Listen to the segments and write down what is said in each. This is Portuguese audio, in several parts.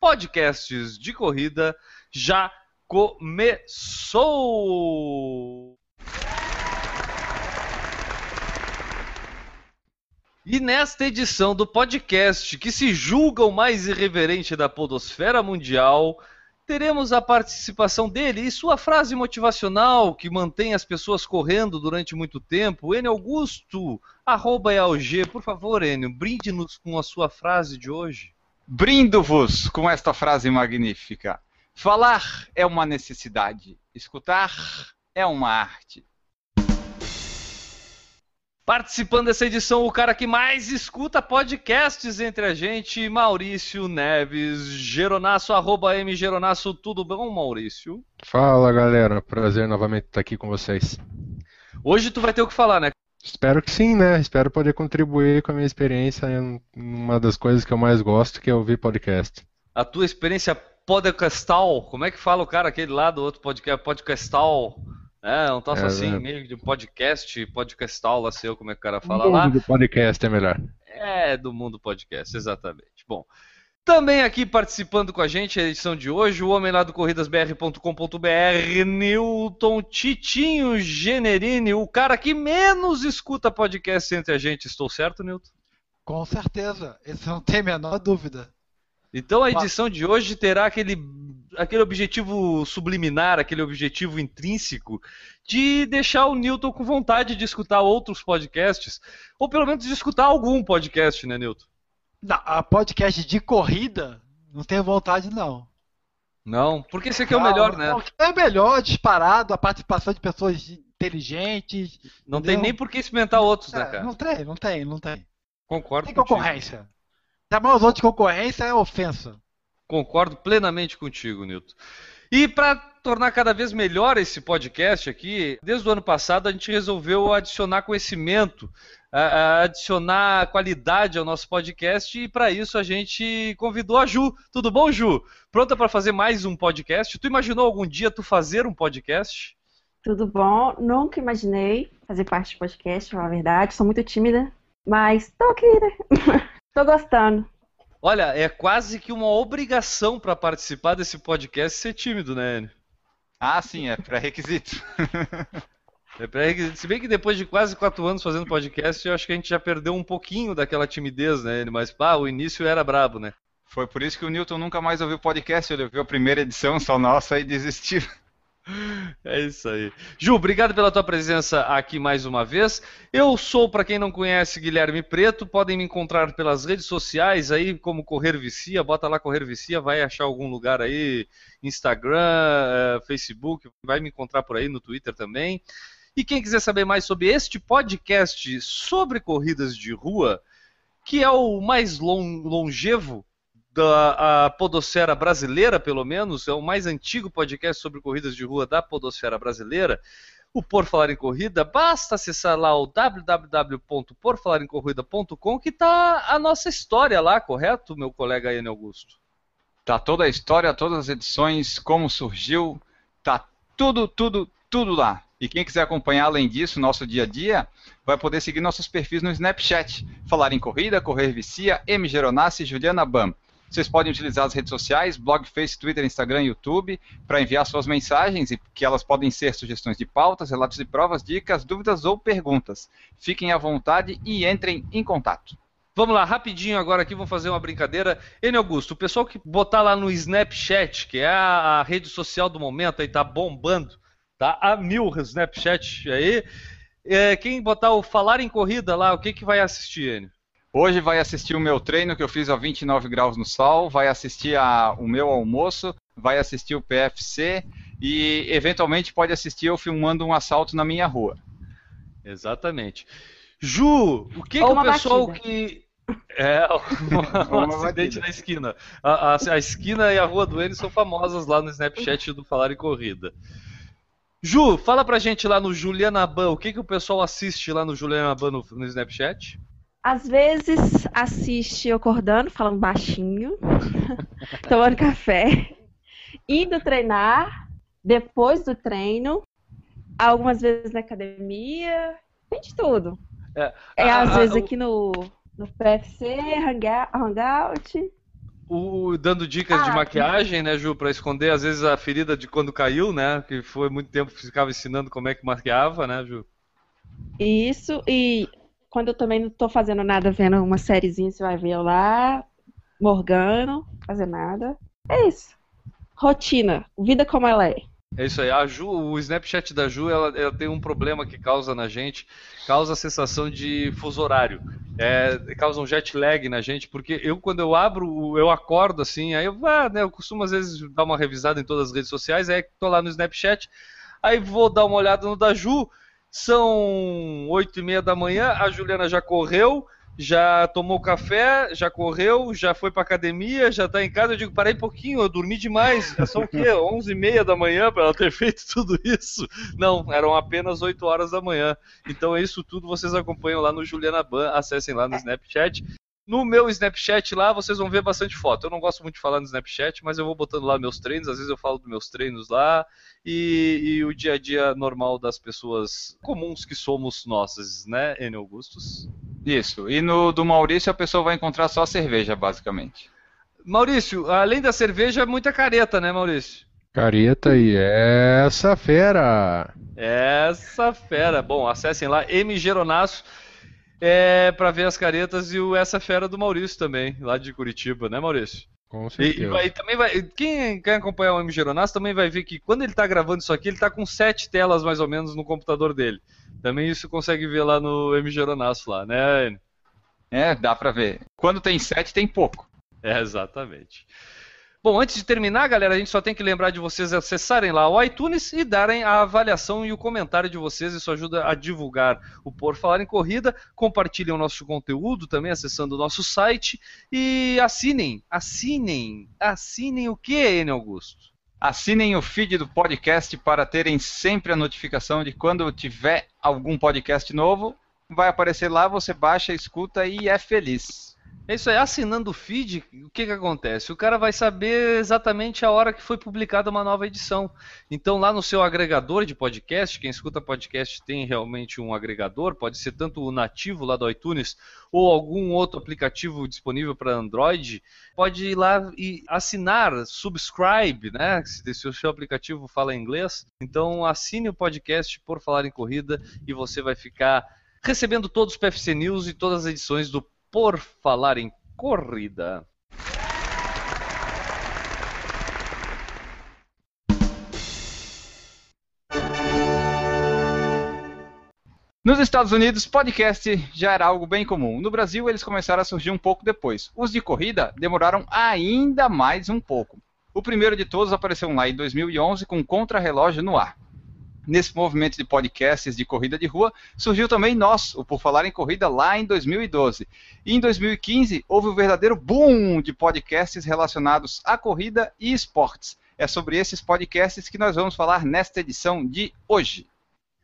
podcasts de corrida, já começou! E nesta edição do podcast, que se julga o mais irreverente da podosfera mundial, teremos a participação dele e sua frase motivacional que mantém as pessoas correndo durante muito tempo. Enio Augusto, arroba EAUG. Por favor, Enio, brinde-nos com a sua frase de hoje. Brindo-vos com esta frase magnífica. Falar é uma necessidade, escutar é uma arte. Participando dessa edição, o cara que mais escuta podcasts entre a gente, Maurício Neves, Geronasso, arroba M Geronasso, tudo bom, Maurício? Fala galera, prazer novamente estar aqui com vocês. Hoje tu vai ter o que falar, né? Espero que sim, né? Espero poder contribuir com a minha experiência em uma das coisas que eu mais gosto, que é ouvir podcast. A tua experiência podcastal, como é que fala o cara aquele lá do outro podcast, podcastal? É, um troço É, assim, né? meio de podcast, podcastal, lá sei eu como é que o cara fala lá. mundo do podcast é melhor. É, do mundo podcast, exatamente. Bom, também aqui participando com a gente, a edição de hoje, o homem lá do corridasbr.com.br, Newton Titinho Generini, o cara que menos escuta podcast entre a gente. Estou certo, Newton? Com certeza, isso não tem a menor dúvida. Então a edição de hoje terá aquele, aquele objetivo subliminar, aquele objetivo intrínseco de deixar o Newton com vontade de escutar outros podcasts, ou pelo menos de escutar algum podcast, né, Newton? Não, a podcast de corrida, não tenho vontade não. Não, porque esse aqui é o melhor, né? É melhor, disparado, a participação de pessoas inteligentes. Não tem entendeu? nem por que experimentar outros, né, É, cara? Não tem, não tem, não tem. Concordo Tem contigo. concorrência. Chamar os outros de concorrência é ofensa. Concordo plenamente contigo, Nilton. E para tornar cada vez melhor esse podcast aqui, desde o ano passado a gente resolveu adicionar conhecimento, a- a- adicionar qualidade ao nosso podcast e para isso a gente convidou a Ju. Tudo bom, Ju? Pronta para fazer mais um podcast? Tu imaginou algum dia tu fazer um podcast? Tudo bom? Nunca imaginei fazer parte do podcast, pra falar a verdade. Sou muito tímida, mas tô aqui, né? tô gostando. Olha, é quase que uma obrigação para participar desse podcast ser tímido, né, Enio? Ah, sim, é pré-requisito. É Se bem que depois de quase quatro anos fazendo podcast, eu acho que a gente já perdeu um pouquinho daquela timidez, né? Mas pá, o início era brabo, né? Foi por isso que o Newton nunca mais ouviu podcast, ele ouviu a primeira edição só nossa e desistiu. É isso aí. Ju, obrigado pela tua presença aqui mais uma vez. Eu sou, para quem não conhece, Guilherme Preto. Podem me encontrar pelas redes sociais aí, como Correr Vicia. Bota lá Correr Vicia, vai achar algum lugar aí. Instagram, eh, Facebook, vai me encontrar por aí no Twitter também. E quem quiser saber mais sobre este podcast sobre corridas de rua, que é o mais longevo da podosfera brasileira, pelo menos, é o mais antigo podcast sobre corridas de rua da podosfera brasileira, o Por Falar em Corrida, basta acessar lá o www.porfalarencorrida.com que tá a nossa história lá, correto, meu colega Ian Augusto? Tá toda a história, todas as edições, como surgiu, tá tudo, tudo, tudo lá. E quem quiser acompanhar além disso, nosso dia a dia, vai poder seguir nossos perfis no Snapchat. Falar em Corrida, Correr Vicia, M. Geronassi e Juliana Bam. Vocês podem utilizar as redes sociais, blog, Face, Twitter, Instagram YouTube, para enviar suas mensagens, e que elas podem ser sugestões de pautas, relatos de provas, dicas, dúvidas ou perguntas. Fiquem à vontade e entrem em contato. Vamos lá, rapidinho agora aqui, vamos fazer uma brincadeira. Ene Augusto, o pessoal que botar lá no Snapchat, que é a, a rede social do momento, aí tá bombando, tá a mil o Snapchat aí. É, quem botar o Falar em Corrida lá, o que, que vai assistir, Enio? Hoje vai assistir o meu treino que eu fiz a 29 graus no sol, vai assistir a- o meu almoço, vai assistir o PFC e eventualmente pode assistir eu filmando um assalto na minha rua. Exatamente. Ju, o que, que o pessoal batida. que. É, um, um Uma acidente na esquina. A, a- a esquina e a rua do N são famosas lá no Snapchat do Falar em Corrida. Ju, fala pra gente lá no Juliana Ban, o que, que o pessoal assiste lá no Juliana Ban no, no Snapchat? Às vezes assiste eu acordando, falando baixinho, tomando café, indo treinar, depois do treino, algumas vezes na academia, tem de tudo. É, É, a- às a- vezes o- aqui no, no PFC, Hangout. O, dando dicas de Ah, maquiagem, né, Ju, pra esconder às vezes a ferida de quando caiu, né? Que foi muito tempo que ficava ensinando como é que maquiava, né, Ju? Isso, e quando eu também não tô fazendo nada, vendo uma sériezinha, você vai ver eu lá, morgando, fazer nada. É isso. Rotina, vida como ela é. É isso aí. A Ju, o Snapchat da Ju, ela, ela tem um problema que causa na gente, causa a sensação de fuso horário. É, causa um jet lag na gente, porque eu, quando eu abro, eu acordo assim, aí eu, ah, né, eu costumo às vezes dar uma revisada em todas as redes sociais, aí tô lá no Snapchat, aí vou dar uma olhada no da Ju, são oito e meia da manhã, a Juliana já correu, já tomou café, já correu, já foi pra academia, já tá em casa. Eu digo, parei pouquinho, eu dormi demais. Já são o quê? 11 e meia da manhã pra ela ter feito tudo isso? Não, eram apenas 8 horas da manhã. Então é isso tudo vocês acompanham lá no Juliana Ban, acessem lá no Snapchat. No meu Snapchat lá, vocês vão ver bastante foto. Eu não gosto muito de falar no Snapchat, mas eu vou botando lá meus treinos. Às vezes eu falo dos meus treinos lá. E, e o dia a dia normal das pessoas comuns que somos nossas, né, N. Augustus? Isso. E no do Maurício a pessoa vai encontrar só cerveja, basicamente. Maurício, além da cerveja, é muita careta, né, Maurício? Careta e essa fera. Essa fera. Bom, acessem lá, M Geronasso, é, para ver as caretas e o Essa Fera do Maurício também, lá de Curitiba, né, Maurício? Com E, e certeza. vai- também vai. Quem quer acompanhar o M Geronasso também vai ver que quando ele tá gravando isso aqui, ele tá com sete telas mais ou menos no computador dele. Também isso consegue ver lá no M Geronasso lá, né? Enio? É, dá pra ver. Quando tem sete, tem pouco. É, exatamente. Bom, antes de terminar, galera, a gente só tem que lembrar de vocês acessarem lá o iTunes e darem a avaliação e o comentário de vocês. Isso ajuda a divulgar o Por Falar em Corrida. Compartilhem o nosso conteúdo também acessando o nosso site. E assinem, assinem, assinem o que, N. Augusto? Assinem o feed do podcast para terem sempre a notificação de quando tiver algum podcast novo. Vai aparecer lá, você baixa, escuta e é feliz. É isso aí, assinando o feed, o que, que acontece? O cara vai saber exatamente a hora que foi publicada uma nova edição. Então, lá no seu agregador de podcast, quem escuta podcast tem realmente um agregador, pode ser tanto o nativo lá do iTunes ou algum outro aplicativo disponível para Android, pode ir lá e assinar, subscribe, né? Se, o seu aplicativo fala inglês. Então, assine o podcast por falar em corrida e você vai ficar recebendo todos os PFC News e todas as edições do por falar em corrida. Nos Estados Unidos, podcast já era algo bem comum. No Brasil, eles começaram a surgir um pouco depois. Os de corrida demoraram ainda mais um pouco. O primeiro de todos apareceu lá em 2011 com Contra-Relógio no ar. Nesse movimento de podcasts de corrida de rua, surgiu também nós, o Por Falar em Corrida, lá em 2012. E em 2015, houve um verdadeiro boom de podcasts relacionados à corrida e esportes. É sobre esses podcasts que nós vamos falar nesta edição de hoje.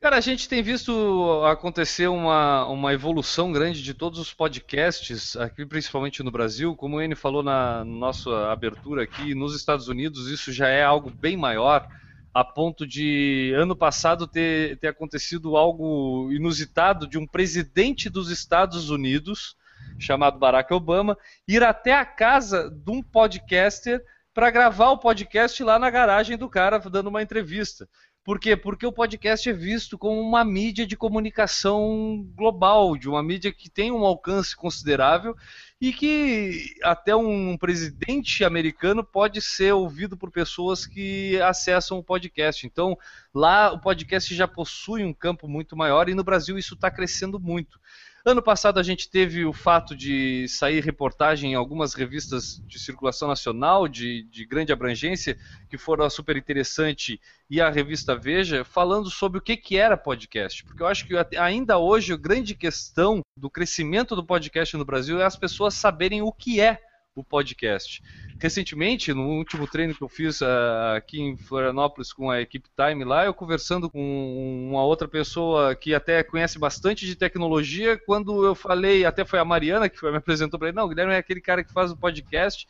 Cara, a gente tem visto acontecer uma, uma evolução grande de todos os podcasts, aqui principalmente no Brasil. Como o N falou na nossa abertura aqui, nos Estados Unidos isso já é algo bem maior, a ponto de ano passado ter, ter acontecido algo inusitado de um presidente dos Estados Unidos, chamado Barack Obama, ir até a casa de um podcaster para gravar o podcast lá na garagem do cara, dando uma entrevista. Por quê? Porque o podcast é visto como uma mídia de comunicação global, de uma mídia que tem um alcance considerável e que até um presidente americano pode ser ouvido por pessoas que acessam o podcast. Então, lá o podcast já possui um campo muito maior e no Brasil isso está crescendo muito. Ano passado a gente teve o fato de sair reportagem em algumas revistas de circulação nacional, de, de grande abrangência, que foram Super Interessante e a revista Veja, falando sobre o que, que era podcast. Porque eu acho que ainda hoje a grande questão do crescimento do podcast no Brasil é as pessoas saberem o que é o podcast. Recentemente, no último treino que eu fiz uh, aqui em Florianópolis com a equipe Time lá, eu conversando com uma outra pessoa que até conhece bastante de tecnologia, quando eu falei, até foi a Mariana que me apresentou para ele, não, o Guilherme é aquele cara que faz o podcast.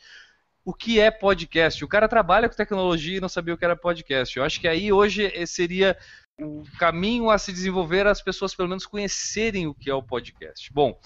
O que é podcast? O cara trabalha com tecnologia e não sabia o que era podcast. Eu acho que aí hoje seria o caminho a se desenvolver as pessoas pelo menos conhecerem o que é o podcast. Bom,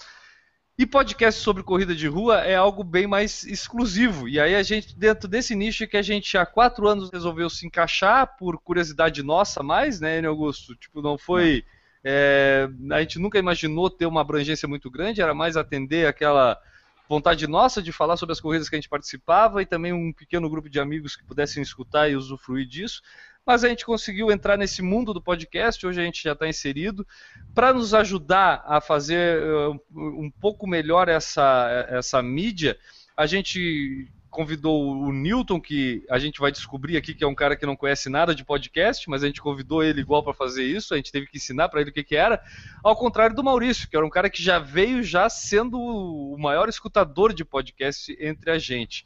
e podcast sobre corrida de rua é algo bem mais exclusivo. E aí a gente, dentro desse nicho que a gente há quatro anos resolveu se encaixar por curiosidade nossa mais, né, Enio Augusto? Tipo, não foi. É, a gente nunca imaginou ter uma abrangência muito grande, era mais atender aquela vontade nossa de falar sobre as corridas que a gente participava e também um pequeno grupo de amigos que pudessem escutar e usufruir disso mas a gente conseguiu entrar nesse mundo do podcast, hoje a gente já está inserido, para nos ajudar a fazer uh, um pouco melhor essa, essa mídia, a gente convidou o Newton, que a gente vai descobrir aqui que é um cara que não conhece nada de podcast, mas a gente convidou ele igual para fazer isso, a gente teve que ensinar para ele o que, que era, ao contrário do Maurício, que era um cara que já veio já sendo o maior escutador de podcast entre a gente.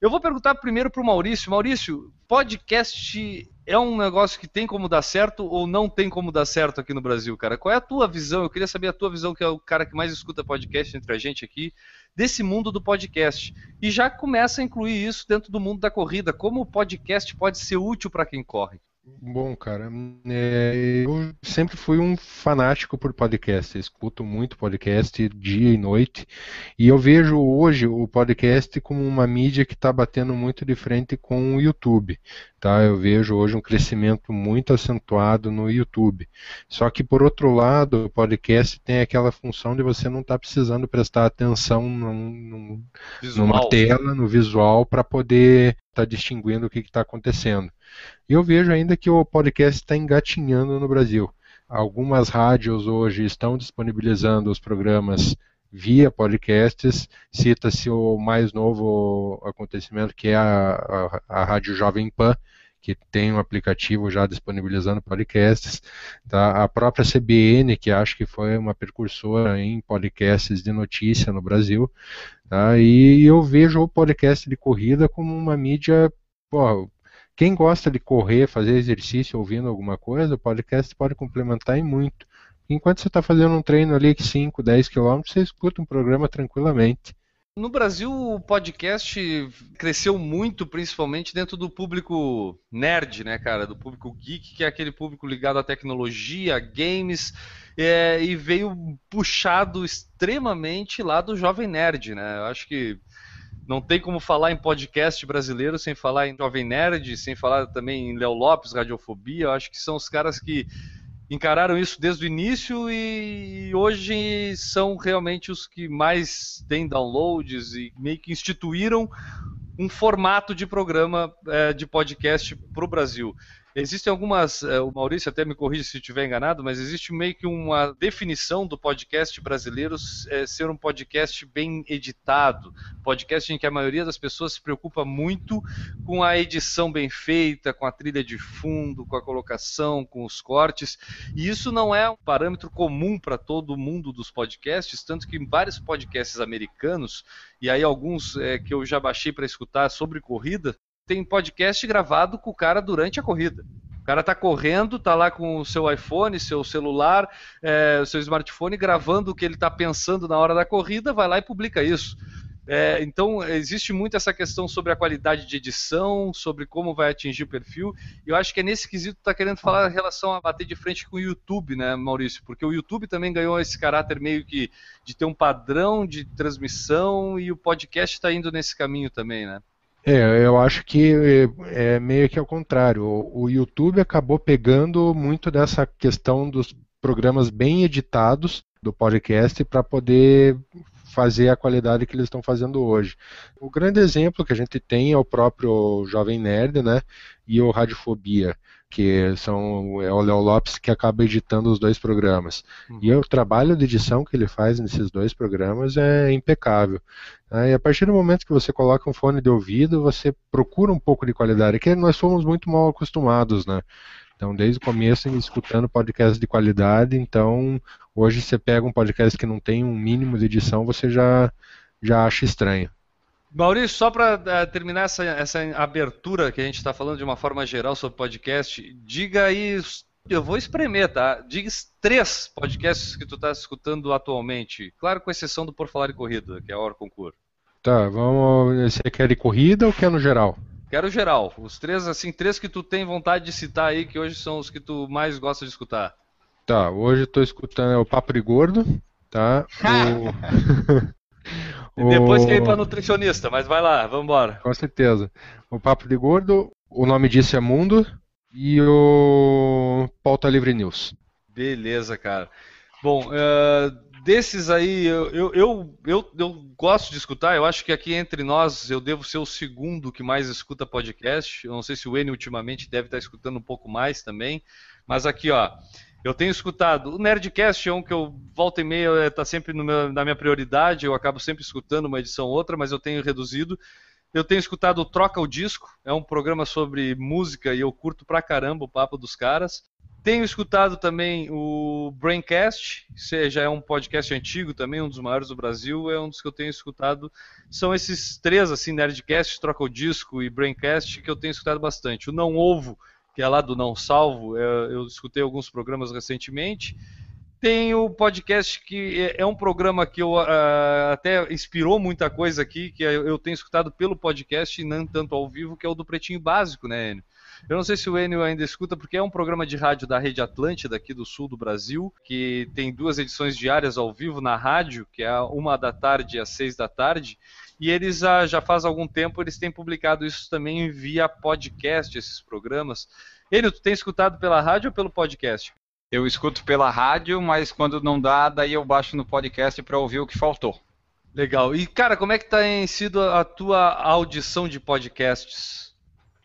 Eu vou perguntar primeiro para o Maurício. Maurício, podcast é um negócio que tem como dar certo ou não tem como dar certo aqui no Brasil, cara? Qual é a tua visão? Eu queria saber a tua visão, que é o cara que mais escuta podcast entre a gente aqui, desse mundo do podcast. E já começa a incluir isso dentro do mundo da corrida. Como o podcast pode ser útil para quem corre? Bom, cara, é, eu sempre fui um fanático por podcast, escuto muito podcast dia e noite, e eu vejo hoje o podcast como uma mídia que está batendo muito de frente com o YouTube. Tá? Eu vejo hoje um crescimento muito acentuado no YouTube. Só que, por outro lado, o podcast tem aquela função de você não estar tá precisando prestar atenção num, num, numa tela, no visual, para poder estar tá distinguindo o que está acontecendo. E eu vejo ainda que o podcast está engatinhando no Brasil. Algumas rádios hoje estão disponibilizando os programas via podcasts. Cita-se o mais novo acontecimento, que é a, a, a Rádio Jovem Pan, que tem um aplicativo já disponibilizando podcasts. Tá? A própria CBN, que acho que foi uma precursora em podcasts de notícia no Brasil. Tá? E eu vejo o podcast de corrida como uma mídia pô, quem gosta de correr, fazer exercício ouvindo alguma coisa, o podcast pode complementar em muito. Enquanto você está fazendo um treino ali de 5, 10 quilômetros, você escuta um programa tranquilamente. No Brasil, o podcast cresceu muito, principalmente dentro do público nerd, né, cara? Do público geek, que é aquele público ligado à tecnologia, games, é, e veio puxado extremamente lá do jovem nerd, né? Eu acho que não tem como falar em podcast brasileiro sem falar em Jovem Nerd, sem falar também em Léo Lopes, Radiofobia. Eu acho que são os caras que encararam isso desde o início e hoje são realmente os que mais têm downloads e meio que instituíram um formato de programa é, de podcast para o Brasil. Existem algumas, eh, o Maurício até me corrige se estiver enganado, mas existe meio que uma definição do podcast brasileiro é, ser um podcast bem editado, podcast em que a maioria das pessoas se preocupa muito com a edição bem feita, com a trilha de fundo, com a colocação, com os cortes, e isso não é um parâmetro comum para todo mundo dos podcasts, tanto que em vários podcasts americanos, e aí alguns é, que eu já baixei para escutar sobre corrida, tem podcast gravado com o cara durante a corrida. O cara tá correndo, tá lá com o seu iPhone, seu celular, é, seu smartphone, gravando o que ele tá pensando na hora da corrida, vai lá e publica isso. É, então, existe muito essa questão sobre a qualidade de edição, sobre como vai atingir o perfil. E eu acho que é nesse quesito que está querendo falar em relação a bater de frente com o YouTube, né, Maurício? Porque o YouTube também ganhou esse caráter meio que de ter um padrão de transmissão e o podcast está indo nesse caminho também, né? É, eu acho que é, é meio que ao contrário. O, o YouTube acabou pegando muito dessa questão dos programas bem editados do podcast para poder fazer a qualidade que eles estão fazendo hoje. O grande exemplo que a gente tem é o próprio Jovem Nerd, né, e o Radiofobia. que são é o Léo Lopes que acaba editando os dois programas. Uhum. E o trabalho de edição que ele faz nesses dois programas é impecável. E a partir do momento que você coloca um fone de ouvido, você procura um pouco de qualidade, que nós somos muito mal acostumados, né? Então, desde o começo, escutando podcast de qualidade, então hoje você pega um podcast que não tem um mínimo de edição, você já, já acha estranho. Maurício, só para uh, terminar essa, essa abertura que a gente está falando de uma forma geral sobre podcast, diga aí, eu vou espremer, tá? Diga três podcasts que tu está escutando atualmente, claro com exceção do Por Falar em Corrida, que é a Hora Concurso. Tá, vamos. Você quer de corrida ou quer no geral? Quero geral. Os três, assim, três que tu tem vontade de citar aí, que hoje são os que tu mais gosta de escutar. Tá, hoje eu tô escutando é o Papo de Gordo, tá? O... e depois o... que ir pra nutricionista, mas vai lá, vamos embora. Com certeza. O Papo de Gordo, o nome disso é Mundo e o Pauta Livre News. Beleza, cara. Bom, uh, desses aí, eu, eu, eu, eu, gosto de escutar. Eu acho que aqui entre nós eu devo ser o segundo que mais escuta podcast. Eu não sei se o N ultimamente deve estar escutando um pouco mais também. Mas aqui, ó, eu tenho escutado. O Nerdcast é um que eu volta e meia está sempre meu, na minha prioridade. Eu acabo sempre escutando uma edição ou outra, mas eu tenho reduzido. Eu tenho escutado o Troca o Disco, é um programa sobre música e eu curto pra caramba o papo dos caras. Tenho escutado também o Braincast, que já é um podcast antigo também, um dos maiores do Brasil, é um dos que eu tenho escutado. São esses três, assim, Nerdcast, Troca o Disco e Braincast, que eu tenho escutado bastante. O Não Ovo, que é lá do Não Salvo, é, eu escutei alguns programas recentemente. Tem o podcast que é, é um programa que eu uh, até inspirou muita coisa aqui, que eu tenho escutado pelo podcast e não tanto ao vivo, que é o do Pretinho Básico, né, Enio? Eu não sei se o Enio ainda escuta, porque é um programa de rádio da Rede Atlântida, aqui do sul do Brasil, que tem duas edições diárias ao vivo na rádio, que é uma da tarde e às seis da tarde. E eles já, já faz algum tempo eles têm publicado isso também via podcast, esses programas. Enio, tu tem escutado pela rádio ou pelo podcast? Eu escuto pela rádio, mas quando não dá, daí eu baixo no podcast para ouvir o que faltou. Legal. E, cara, como é que tem sido a tua audição de podcasts?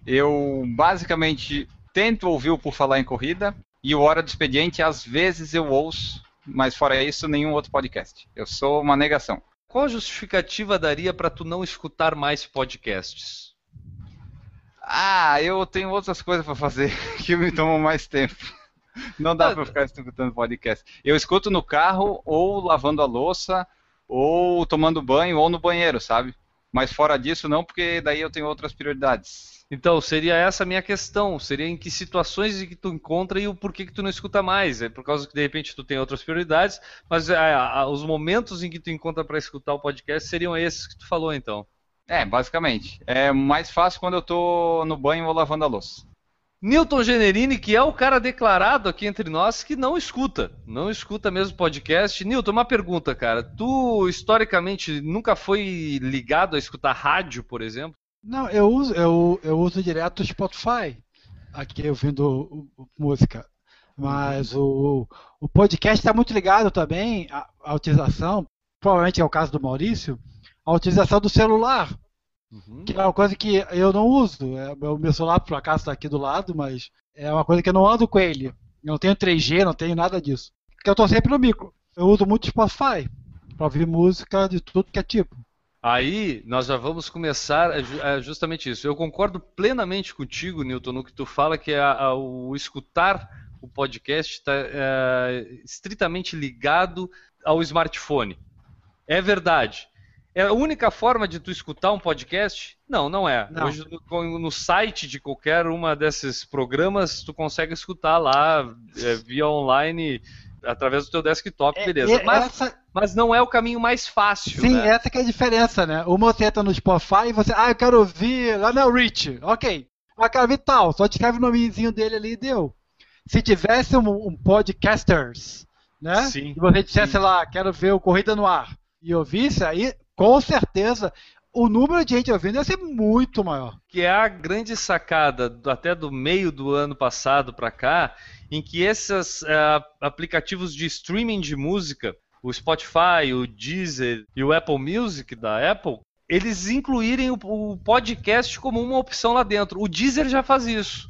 Eu basicamente tento ouvir o Por Falar em Corrida e o Hora do Expediente, às vezes eu ouço, mas fora isso, nenhum outro podcast. Eu sou uma negação. Qual justificativa daria para tu não escutar mais podcasts? Ah, eu tenho outras coisas para fazer que me tomam mais tempo. Não dá para ficar escutando podcast. Eu escuto no carro ou lavando a louça ou tomando banho ou no banheiro, sabe? Mas fora disso não, porque daí eu tenho outras prioridades. Então, seria essa a minha questão. Seria em que situações que tu encontra e o porquê que tu não escuta mais. É por causa que de repente tu tem outras prioridades, mas é, os momentos em que tu encontra para escutar o podcast seriam esses que tu falou, então. É, basicamente. É mais fácil quando eu tô no banho ou lavando a louça. Newton Generini, que é o cara declarado aqui entre nós que não escuta, não escuta mesmo podcast. Newton, uma pergunta, cara. Tu historicamente nunca foi ligado a escutar rádio, por exemplo? Não, eu uso, eu, eu uso direto o Spotify, aqui ouvindo música. Mas o, o podcast está muito ligado também à, à, utilização, provavelmente é o caso do Maurício, a utilização do celular. Uhum. Que é uma coisa que eu não uso. É, o meu celular, por acaso, está aqui do lado, mas é uma coisa que eu não ando com ele. Eu não tenho 3G, não tenho nada disso. Porque eu estou sempre no micro. Eu uso muito Spotify para ouvir música de tudo que é tipo. Aí nós já vamos começar é justamente isso. Eu concordo plenamente contigo, Newton, no que tu fala que a, a, o escutar o podcast está é, estritamente ligado ao smartphone. É verdade. É a única forma de tu escutar um podcast? Não, não é. Não. Hoje no, no, site de qualquer uma desses programas tu consegue escutar lá é, via online através do teu desktop, é, beleza. É, mas, essa... mas não é o caminho mais fácil. Sim, né? essa que é a diferença, né? Uma você entra no Spotify e você, ah, eu quero ouvir lá no Rich, ok. Ah, quero ouvir tal, só escreve o nomezinho dele ali e deu. Se tivesse um, um podcasters, né? Sim, e você dissesse sim. lá, quero ver o Corrida no Ar, e ouvisse, aí com certeza o número de gente ouvindo ia ser muito maior. Que é a grande sacada até do meio do ano passado para cá, em que esses uh, aplicativos de streaming de música, o Spotify, o Deezer e o Apple Music da Apple, eles incluírem o, o podcast como uma opção lá dentro. O Deezer já faz isso.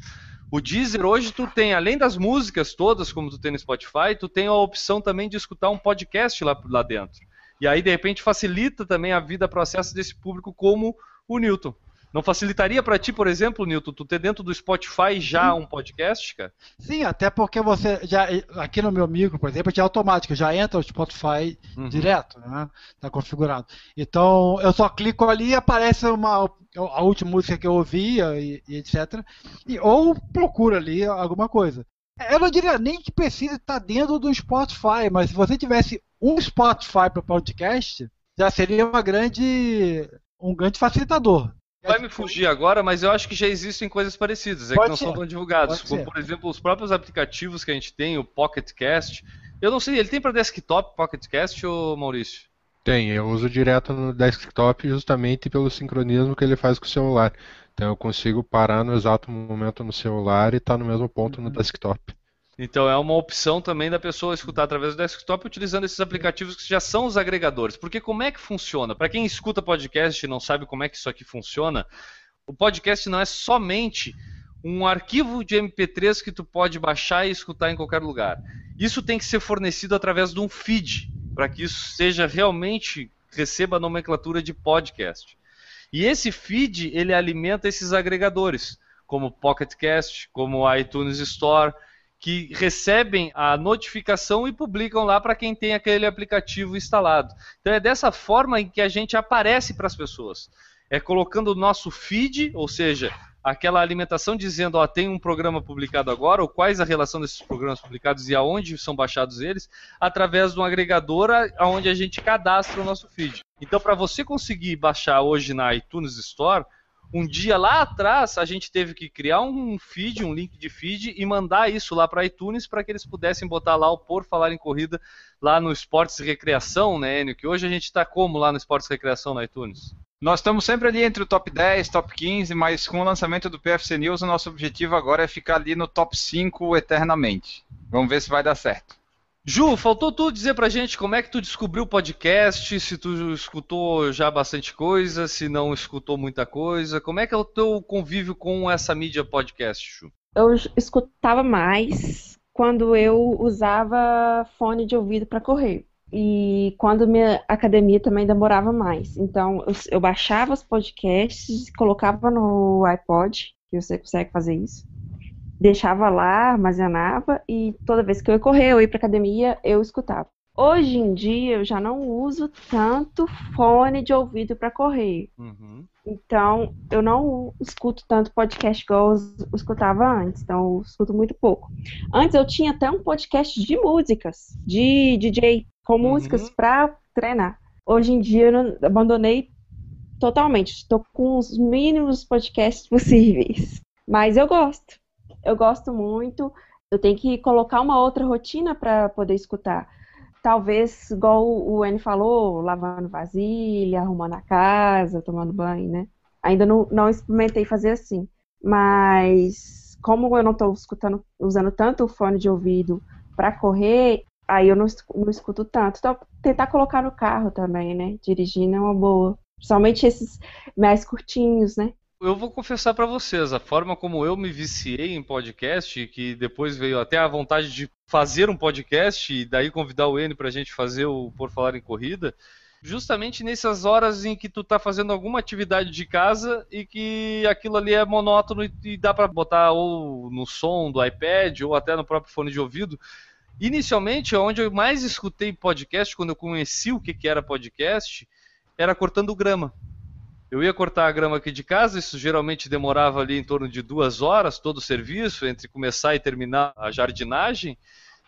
O Deezer hoje tu tem, além das músicas todas, como tu tem no Spotify, tu tem a opção também de escutar um podcast lá, lá dentro. E aí, de repente, facilita também a vida, processo desse público como o Newton. Não facilitaria para ti, por exemplo, Newton, tu ter dentro do Spotify já um podcast, cara? Sim, até porque você já aqui no meu micro, por exemplo, é automático, já entra o Spotify uhum. direto, né? Tá configurado. Então eu só clico ali e aparece uma a última música que eu ouvia e, e etc. E, ou procura ali alguma coisa. Eu não diria nem que precisa estar dentro do Spotify, mas se você tivesse um Spotify para podcast, já seria uma grande um grande facilitador. Vai me fugir agora, mas eu acho que já existem coisas parecidas, é Pode que não ser. são tão divulgados. Como, por exemplo, os próprios aplicativos que a gente tem, o Pocket Cast. Eu não sei, ele tem para desktop Pocket Cast ou Maurício? Tem, eu uso direto no desktop justamente pelo sincronismo que ele faz com o celular. Então eu consigo parar no exato momento no celular e estar tá no mesmo ponto uhum. no desktop. Então é uma opção também da pessoa escutar através do desktop utilizando esses aplicativos que já são os agregadores. Porque como é que funciona? Para quem escuta podcast e não sabe como é que isso aqui funciona, o podcast não é somente um arquivo de MP3 que tu pode baixar e escutar em qualquer lugar. Isso tem que ser fornecido através de um feed, para que isso seja realmente receba a nomenclatura de podcast. E esse feed ele alimenta esses agregadores, como Pocket Cast, como iTunes Store, que recebem a notificação e publicam lá para quem tem aquele aplicativo instalado. Então é dessa forma em que a gente aparece para as pessoas. É colocando o nosso feed, ou seja, aquela alimentação dizendo, ó, tem um programa publicado agora, ou quais a relação desses programas publicados e aonde são baixados eles, através de um agregador onde a gente cadastra o nosso feed. Então, para você conseguir baixar hoje na iTunes Store, um dia lá atrás a gente teve que criar um feed, um link de feed e mandar isso lá para iTunes para que eles pudessem botar lá o Por Falar em Corrida lá no Esportes e Recreação, né, Enio? Que hoje a gente está como lá no Esportes e Recreação na iTunes? Nós estamos sempre ali entre o top 10, top 15, mas com o lançamento do PFC News, o nosso objetivo agora é ficar ali no top 5 eternamente. Vamos ver se vai dar certo. Ju, faltou tu dizer pra gente como é que tu descobriu o podcast, se tu escutou já bastante coisa, se não escutou muita coisa. Como é que é o teu convívio com essa mídia podcast, Ju? Eu escutava mais quando eu usava fone de ouvido para correr. E quando minha academia também demorava mais. Então, eu, eu baixava os podcasts, colocava no iPod, que você consegue fazer isso deixava lá, armazenava e toda vez que eu ia correr, eu ia para academia, eu escutava. Hoje em dia eu já não uso tanto fone de ouvido para correr. Uhum. Então eu não escuto tanto podcast igual eu escutava antes. Então eu escuto muito pouco. Antes eu tinha até um podcast de músicas, de DJ, com uhum. músicas para treinar. Hoje em dia eu abandonei totalmente. Estou com os mínimos podcasts possíveis. Mas eu gosto eu gosto muito. Eu tenho que colocar uma outra rotina para poder escutar. Talvez, igual o N falou, lavando vasilha, arrumando a casa, tomando banho, né? Ainda não, não experimentei fazer assim. Mas como eu não estou escutando, usando tanto o fone de ouvido para correr, aí eu não, não escuto tanto. Então, tentar colocar no carro também, né? Dirigindo é uma boa. Principalmente esses mais curtinhos, né? Eu vou confessar para vocês, a forma como eu me viciei em podcast, que depois veio até a vontade de fazer um podcast e daí convidar o N para a gente fazer o Por Falar em Corrida, justamente nessas horas em que tu tá fazendo alguma atividade de casa e que aquilo ali é monótono e dá para botar ou no som do iPad ou até no próprio fone de ouvido. Inicialmente, onde eu mais escutei podcast, quando eu conheci o que era podcast, era cortando grama. Eu ia cortar a grama aqui de casa, isso geralmente demorava ali em torno de duas horas, todo o serviço, entre começar e terminar a jardinagem.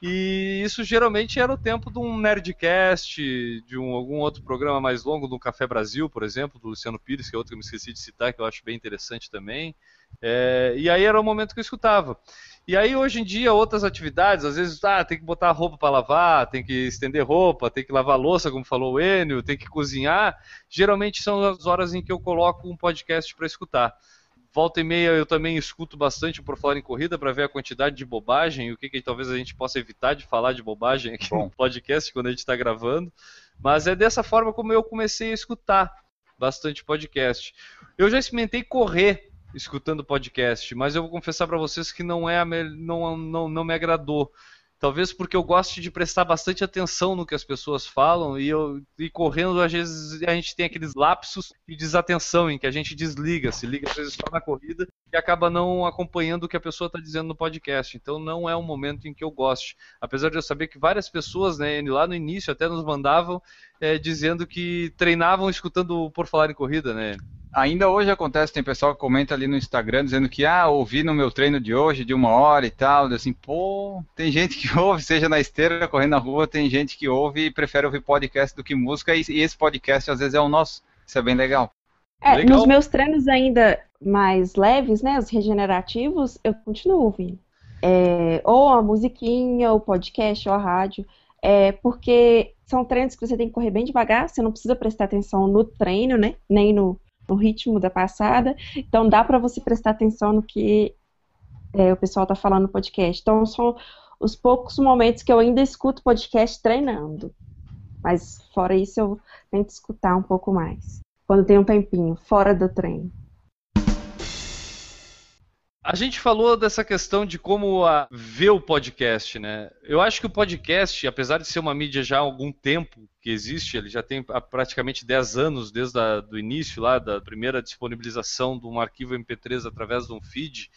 E isso geralmente era o tempo de um Nerdcast, de um, algum outro programa mais longo, do Café Brasil, por exemplo, do Luciano Pires, que é outro que eu me esqueci de citar, que eu acho bem interessante também. É, e aí era o momento que eu escutava. E aí, hoje em dia, outras atividades, às vezes, ah, tem que botar roupa para lavar, tem que estender roupa, tem que lavar louça, como falou o Enio, tem que cozinhar. Geralmente são as horas em que eu coloco um podcast para escutar. Volta e meia eu também escuto bastante o Por Falar em Corrida para ver a quantidade de bobagem e o que, que, talvez a gente possa evitar de falar de bobagem aqui Bom. no podcast quando a gente está gravando. Mas é dessa forma como eu comecei a escutar bastante podcast. Eu já experimentei correr escutando podcast, mas eu vou confessar para vocês que não é me... não, não, não me agradou. Talvez porque eu gosto de prestar bastante atenção no que as pessoas falam e, eu, e correndo, às vezes, a gente tem aqueles lapsos de desatenção em que a gente desliga, se liga às vezes só na corrida e acaba não acompanhando o que a pessoa está dizendo no podcast. Então não é um momento em que eu goste. Apesar de eu saber que várias pessoas, né, lá no início até nos mandavam é, dizendo que treinavam escutando por falar em corrida, né? Ainda hoje acontece, tem pessoal que comenta ali no Instagram dizendo que, ah, ouvi no meu treino de hoje, de uma hora e tal, assim, pô, tem gente que ouve, seja na esteira, correndo na rua, tem gente que ouve e prefere ouvir podcast do que música, e, e esse podcast às vezes é o nosso, isso é bem legal. É, Legal. nos meus treinos ainda mais leves, né, os regenerativos, eu continuo ouvindo. É, ou a musiquinha, ou podcast, ou a rádio. É, porque são treinos que você tem que correr bem devagar, você não precisa prestar atenção no treino, né, nem no, no ritmo da passada. Então dá para você prestar atenção no que é, o pessoal está falando no podcast. Então são os poucos momentos que eu ainda escuto podcast treinando. Mas fora isso eu tento escutar um pouco mais. Quando tem um tempinho, fora do treino. A gente falou dessa questão de como a, ver o podcast, né? Eu acho que o podcast, apesar de ser uma mídia já há algum tempo que existe, ele já tem praticamente 10 anos desde o início lá da primeira disponibilização de um arquivo MP3 através de um feed.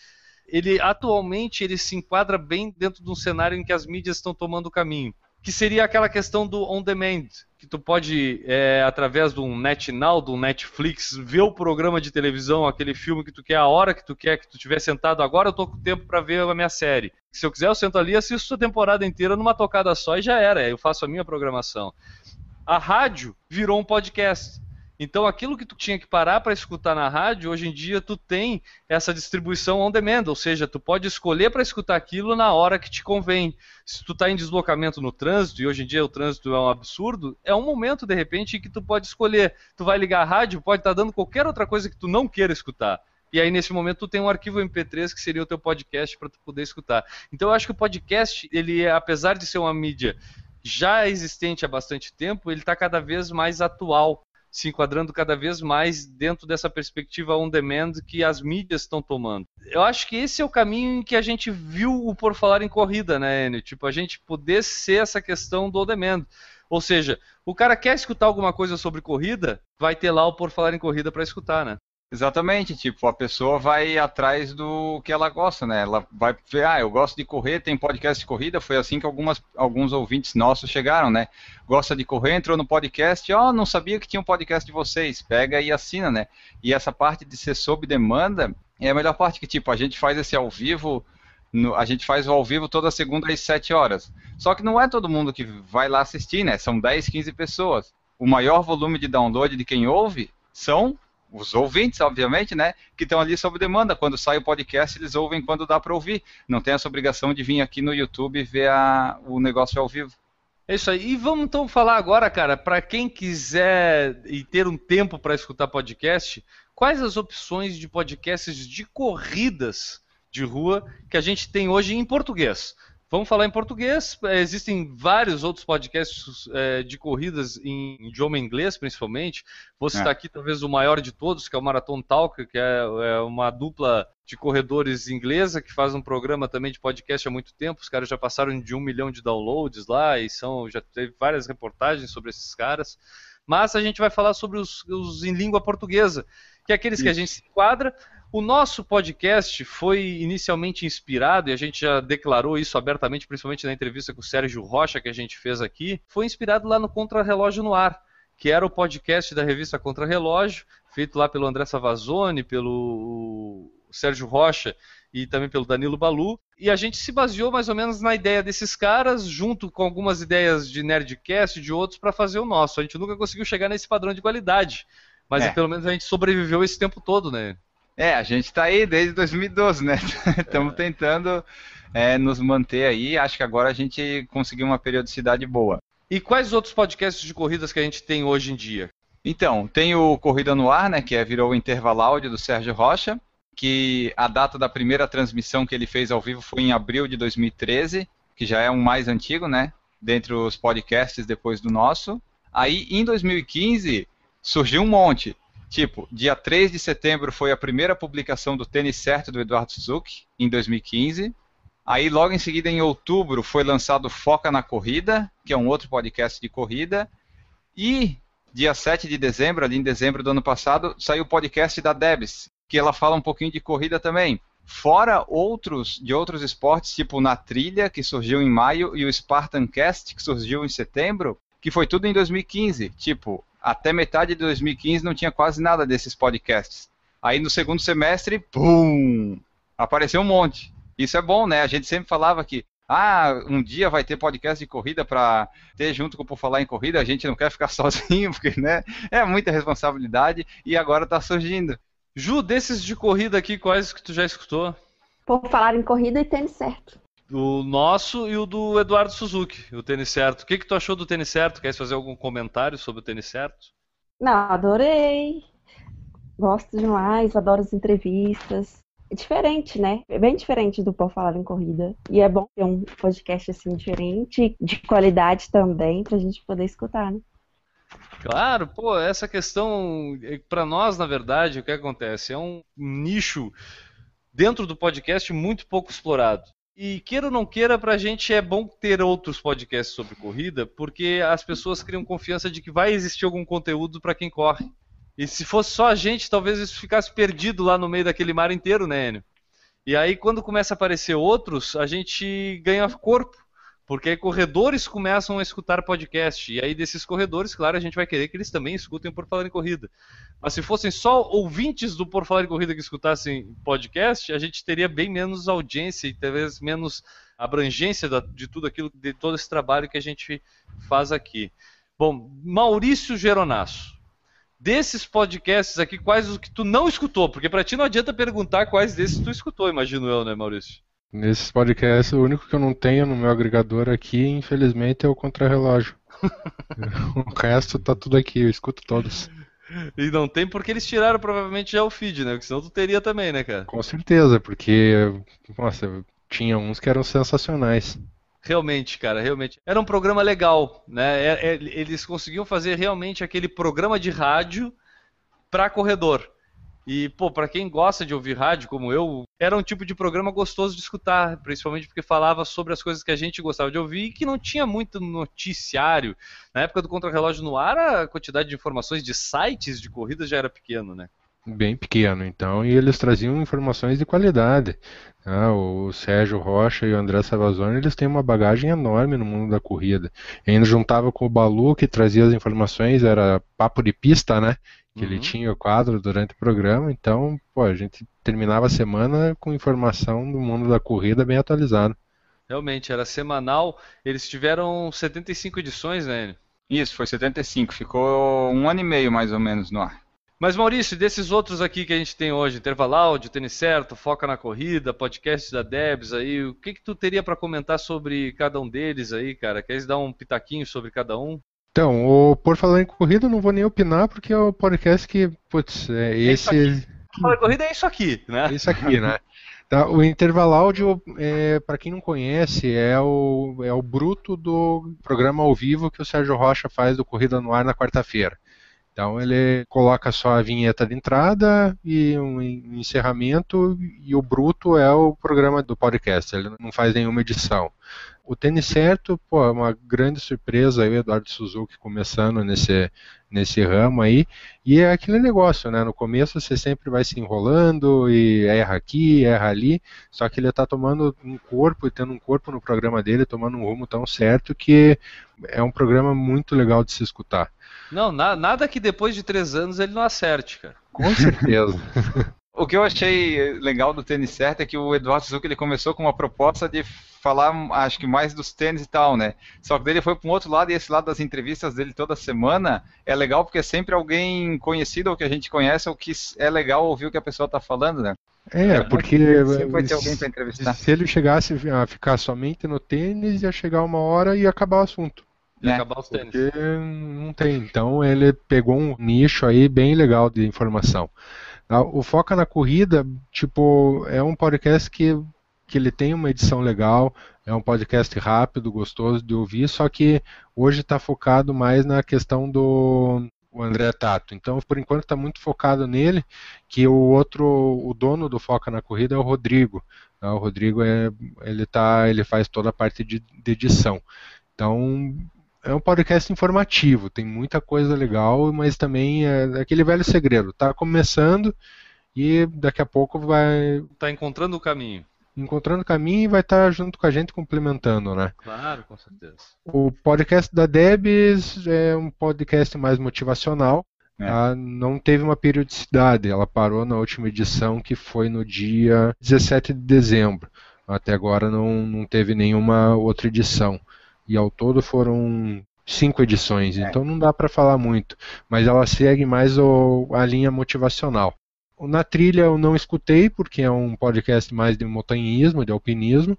Ele atualmente ele se enquadra bem dentro de um cenário em que as mídias estão tomando caminho, que seria aquela questão do on demand, que tu pode, é, através de um NetNow, do Netflix, ver o programa de televisão, aquele filme que tu quer, a hora que tu quer, que tu estiver sentado agora, eu tô com tempo para ver a minha série. Se eu quiser, eu sento ali e assisto a temporada inteira numa tocada só e já era, eu faço a minha programação. A rádio virou um podcast. Então aquilo que tu tinha que parar para escutar na rádio, hoje em dia tu tem essa distribuição on demand, ou seja, tu pode escolher para escutar aquilo na hora que te convém. Se tu está em deslocamento no trânsito, e hoje em dia o trânsito é um absurdo, é um momento de repente em que tu pode escolher. Tu vai ligar a rádio, pode estar tá dando qualquer outra coisa que tu não queira escutar. E aí, nesse momento, tu tem um arquivo MP3 que seria o teu podcast para tu poder escutar. Então, eu acho que o podcast, ele, apesar de ser uma mídia já existente há bastante tempo, ele está cada vez mais atual se enquadrando cada vez mais dentro dessa perspectiva on demand que as mídias estão tomando. Eu acho que esse é o caminho em que a gente viu o por falar em corrida, né, Enio? Tipo, a gente poder ser essa questão do on demand. Ou seja, o cara quer escutar alguma coisa sobre corrida, vai ter lá o por falar em corrida para escutar, né? Exatamente, tipo, a pessoa vai atrás do que ela gosta, né? Ela vai ver, ah, eu gosto de correr, tem podcast de corrida, foi assim que algumas, alguns ouvintes nossos chegaram, né? Gosta de correr, entrou no podcast, ó, oh, não sabia que tinha um podcast de vocês, pega e assina, né? E essa parte de ser sob demanda é a melhor parte que, tipo, a gente faz esse ao vivo, no, a gente faz o ao vivo toda segunda às 7 horas. Só que não é todo mundo que vai lá assistir, né? São 10, 15 pessoas. O maior volume de download de quem ouve são os ouvintes, obviamente, né, que estão ali sob demanda. Quando sai o podcast, eles ouvem quando dá para ouvir. Não tem essa obrigação de vir aqui no YouTube ver a, o negócio ao vivo. É isso aí. E vamos então falar agora, cara, para quem quiser e ter um tempo para escutar podcast, quais as opções de podcasts de corridas de rua que a gente tem hoje em português? Vamos falar em português. É, existem vários outros podcasts é, de corridas em idioma inglês, principalmente. Vou citar é. aqui talvez o maior de todos, que é o Marathon Talk, que é, é, uma dupla de corredores inglesa que faz um programa também de podcast há muito tempo. Os caras já passaram de um milhão de downloads lá e são já teve várias reportagens sobre esses caras. Mas a gente vai falar sobre os, os em língua portuguesa, que é aqueles Isso. que a gente se enquadra o nosso podcast foi inicialmente inspirado, e a gente já declarou isso abertamente, principalmente na entrevista com o Sérgio Rocha que a gente fez aqui, foi inspirado lá no Contra Relógio no Ar, que era o podcast da revista Contra Relógio, feito lá pelo André Savazone, pelo Sérgio Rocha e também pelo Danilo Balu. E a gente se baseou mais ou menos na ideia desses caras, junto com algumas ideias de Nerdcast e de outros, para fazer o nosso. A gente nunca conseguiu chegar nesse padrão de qualidade. Mas é. pelo menos a gente sobreviveu esse tempo todo, né? É, a gente está aí desde 2012, né? Estamos é. tentando é, nos manter aí. Acho que agora a gente conseguiu uma periodicidade boa. E quais outros podcasts de corridas que a gente tem hoje em dia? Então, tem o Corrida no Ar, né, que é, virou o intervalo áudio do Sérgio Rocha, que a data da primeira transmissão que ele fez ao vivo foi em abril de 2013, que já é um mais antigo, né, dentre os podcasts depois do nosso. Aí, em 2015, surgiu um monte. Tipo, dia 3 de setembro foi a primeira publicação do Tênis Certo do Eduardo Suzuki, em 2015. Aí, logo em seguida, em outubro, foi lançado Foca na Corrida, que é um outro podcast de corrida. E dia 7 de dezembro, ali em dezembro do ano passado, saiu o podcast da Debs, que ela fala um pouquinho de corrida também. Fora outros de outros esportes, tipo Na Trilha, que surgiu em maio, e o Spartan Cast, que surgiu em setembro, que foi tudo em 2015. Tipo, até metade de 2015 não tinha quase nada desses podcasts. Aí no segundo semestre, pum! Apareceu um monte. Isso é bom, né? A gente sempre falava que ah, um dia vai ter podcast de corrida para ter junto com o Por Falar em Corrida, a gente não quer ficar sozinho, porque né, é muita responsabilidade e agora está surgindo. Ju, desses de corrida aqui, quais que tu já escutou? Por falar em corrida e tênis certo. O nosso e o do Eduardo Suzuki, o tênis certo. O que, que tu achou do tênis certo? Quer fazer algum comentário sobre o tênis certo? Não, adorei. Gosto demais, adoro as entrevistas. É diferente, né? É bem diferente do Por Falar em Corrida. E é bom ter um podcast assim diferente, de qualidade também, pra gente poder escutar, né? Claro, pô, essa questão, é, para nós, na verdade, o que acontece? É um nicho dentro do podcast muito pouco explorado. E queira ou não queira, pra gente é bom ter outros podcasts sobre corrida, porque as pessoas criam confiança de que vai existir algum conteúdo para quem corre. E se fosse só a gente, talvez isso ficasse perdido lá no meio daquele mar inteiro, né, Enio? E aí, quando começa a aparecer outros, a gente ganha corpo. Porque corredores começam a escutar podcast. E aí, desses corredores, claro, a gente vai querer que eles também escutem Por Falar em Corrida. Mas se fossem só ouvintes do Por Falar em Corrida que escutassem podcast, a gente teria bem menos audiência e talvez menos abrangência de tudo aquilo, de todo esse trabalho que a gente faz aqui. Bom, Maurício Geronasso desses podcasts aqui, quais os que tu não escutou? Porque para ti não adianta perguntar quais desses tu escutou, imagino eu, né, Maurício? Nesses podcasts, o único que eu não tenho no meu agregador aqui, infelizmente, é o contrarrelógio. o resto tá tudo aqui, eu escuto todos. E não tem porque eles tiraram provavelmente já o feed, né? Porque senão tu teria também, né, cara? Com certeza, porque, nossa, tinha uns que eram sensacionais. Realmente, cara, realmente. Era um programa legal, né? É, é, eles conseguiam fazer realmente aquele programa de rádio para corredor. E, pô, para quem gosta de ouvir rádio, como eu, era um tipo de programa gostoso de escutar, principalmente porque falava sobre as coisas que a gente gostava de ouvir e que não tinha muito noticiário. Na época do Contra-Relógio no Ar, a quantidade de informações de sites de corridas já era pequeno, né? Bem pequeno, então, e eles traziam informações de qualidade. Ah, o Sérgio Rocha e o André Savazone, eles têm uma bagagem enorme no mundo da corrida. E ainda juntava com o Balu, que trazia as informações, era papo de pista, né? Que uhum. ele tinha o quadro durante o programa, então, pô, a gente terminava a semana com informação do mundo da corrida bem atualizada. Realmente, era semanal. Eles tiveram 75 edições, né? Isso, foi 75. Ficou um ano e meio mais ou menos no ar. Mas Maurício, desses outros aqui que a gente tem hoje, Intervalo Áudio, Tênis Certo, Foca na Corrida, podcast da Debs aí, o que que tu teria para comentar sobre cada um deles aí, cara? Queres dar um pitaquinho sobre cada um? Então, o Por Falar em Corrida não vou nem opinar porque é o podcast que, putz, é, é esse... Falar Corrida é isso aqui, né? É isso aqui, né? Tá, o intervalo áudio, é, para quem não conhece, é o, é o bruto do programa ao vivo que o Sérgio Rocha faz do Corrida no Ar na quarta-feira. Então ele coloca só a vinheta de entrada e um encerramento e o bruto é o programa do podcast, ele não faz nenhuma edição. O Tênis Certo, pô, é uma grande surpresa aí o Eduardo Suzuki começando nesse, nesse ramo aí. E é aquele negócio, né? No começo você sempre vai se enrolando e erra aqui, erra ali. Só que ele está tomando um corpo e tendo um corpo no programa dele, tomando um rumo tão certo que é um programa muito legal de se escutar. Não, na, nada que depois de três anos ele não acerte, cara. Com certeza. o que eu achei legal do tênis certo é que o Eduardo Suzuki ele começou com uma proposta de falar, acho que mais dos tênis e tal, né? Só que dele foi para um outro lado e esse lado das entrevistas dele toda semana é legal porque é sempre alguém conhecido ou que a gente conhece ou que é legal ouvir o que a pessoa está falando, né? É, porque sempre vai ter alguém para entrevistar. Se ele chegasse a ficar somente no tênis, ia chegar uma hora e acabar o assunto. E né? acabar os tênis. Porque não tem. Então ele pegou um nicho aí bem legal de informação. Ah, o Foca na Corrida, tipo, é um podcast que, que ele tem uma edição legal, é um podcast rápido, gostoso de ouvir, só que hoje está focado mais na questão do o André Tato. Então, por enquanto, está muito focado nele, que o outro, o dono do Foca na Corrida é o Rodrigo. Tá? O Rodrigo é, ele tá, ele faz toda a parte de, de edição. Então, é um podcast informativo, tem muita coisa legal, mas também é aquele velho segredo. Está começando e daqui a pouco vai. Está encontrando o caminho encontrando caminho e vai estar junto com a gente complementando, né? Claro, com certeza. O podcast da Debs é um podcast mais motivacional. É. Tá? Não teve uma periodicidade, ela parou na última edição que foi no dia 17 de dezembro. Até agora não, não teve nenhuma outra edição. E ao todo foram cinco edições, é. então não dá para falar muito. Mas ela segue mais o, a linha motivacional. Na trilha eu não escutei, porque é um podcast mais de montanhismo, de alpinismo.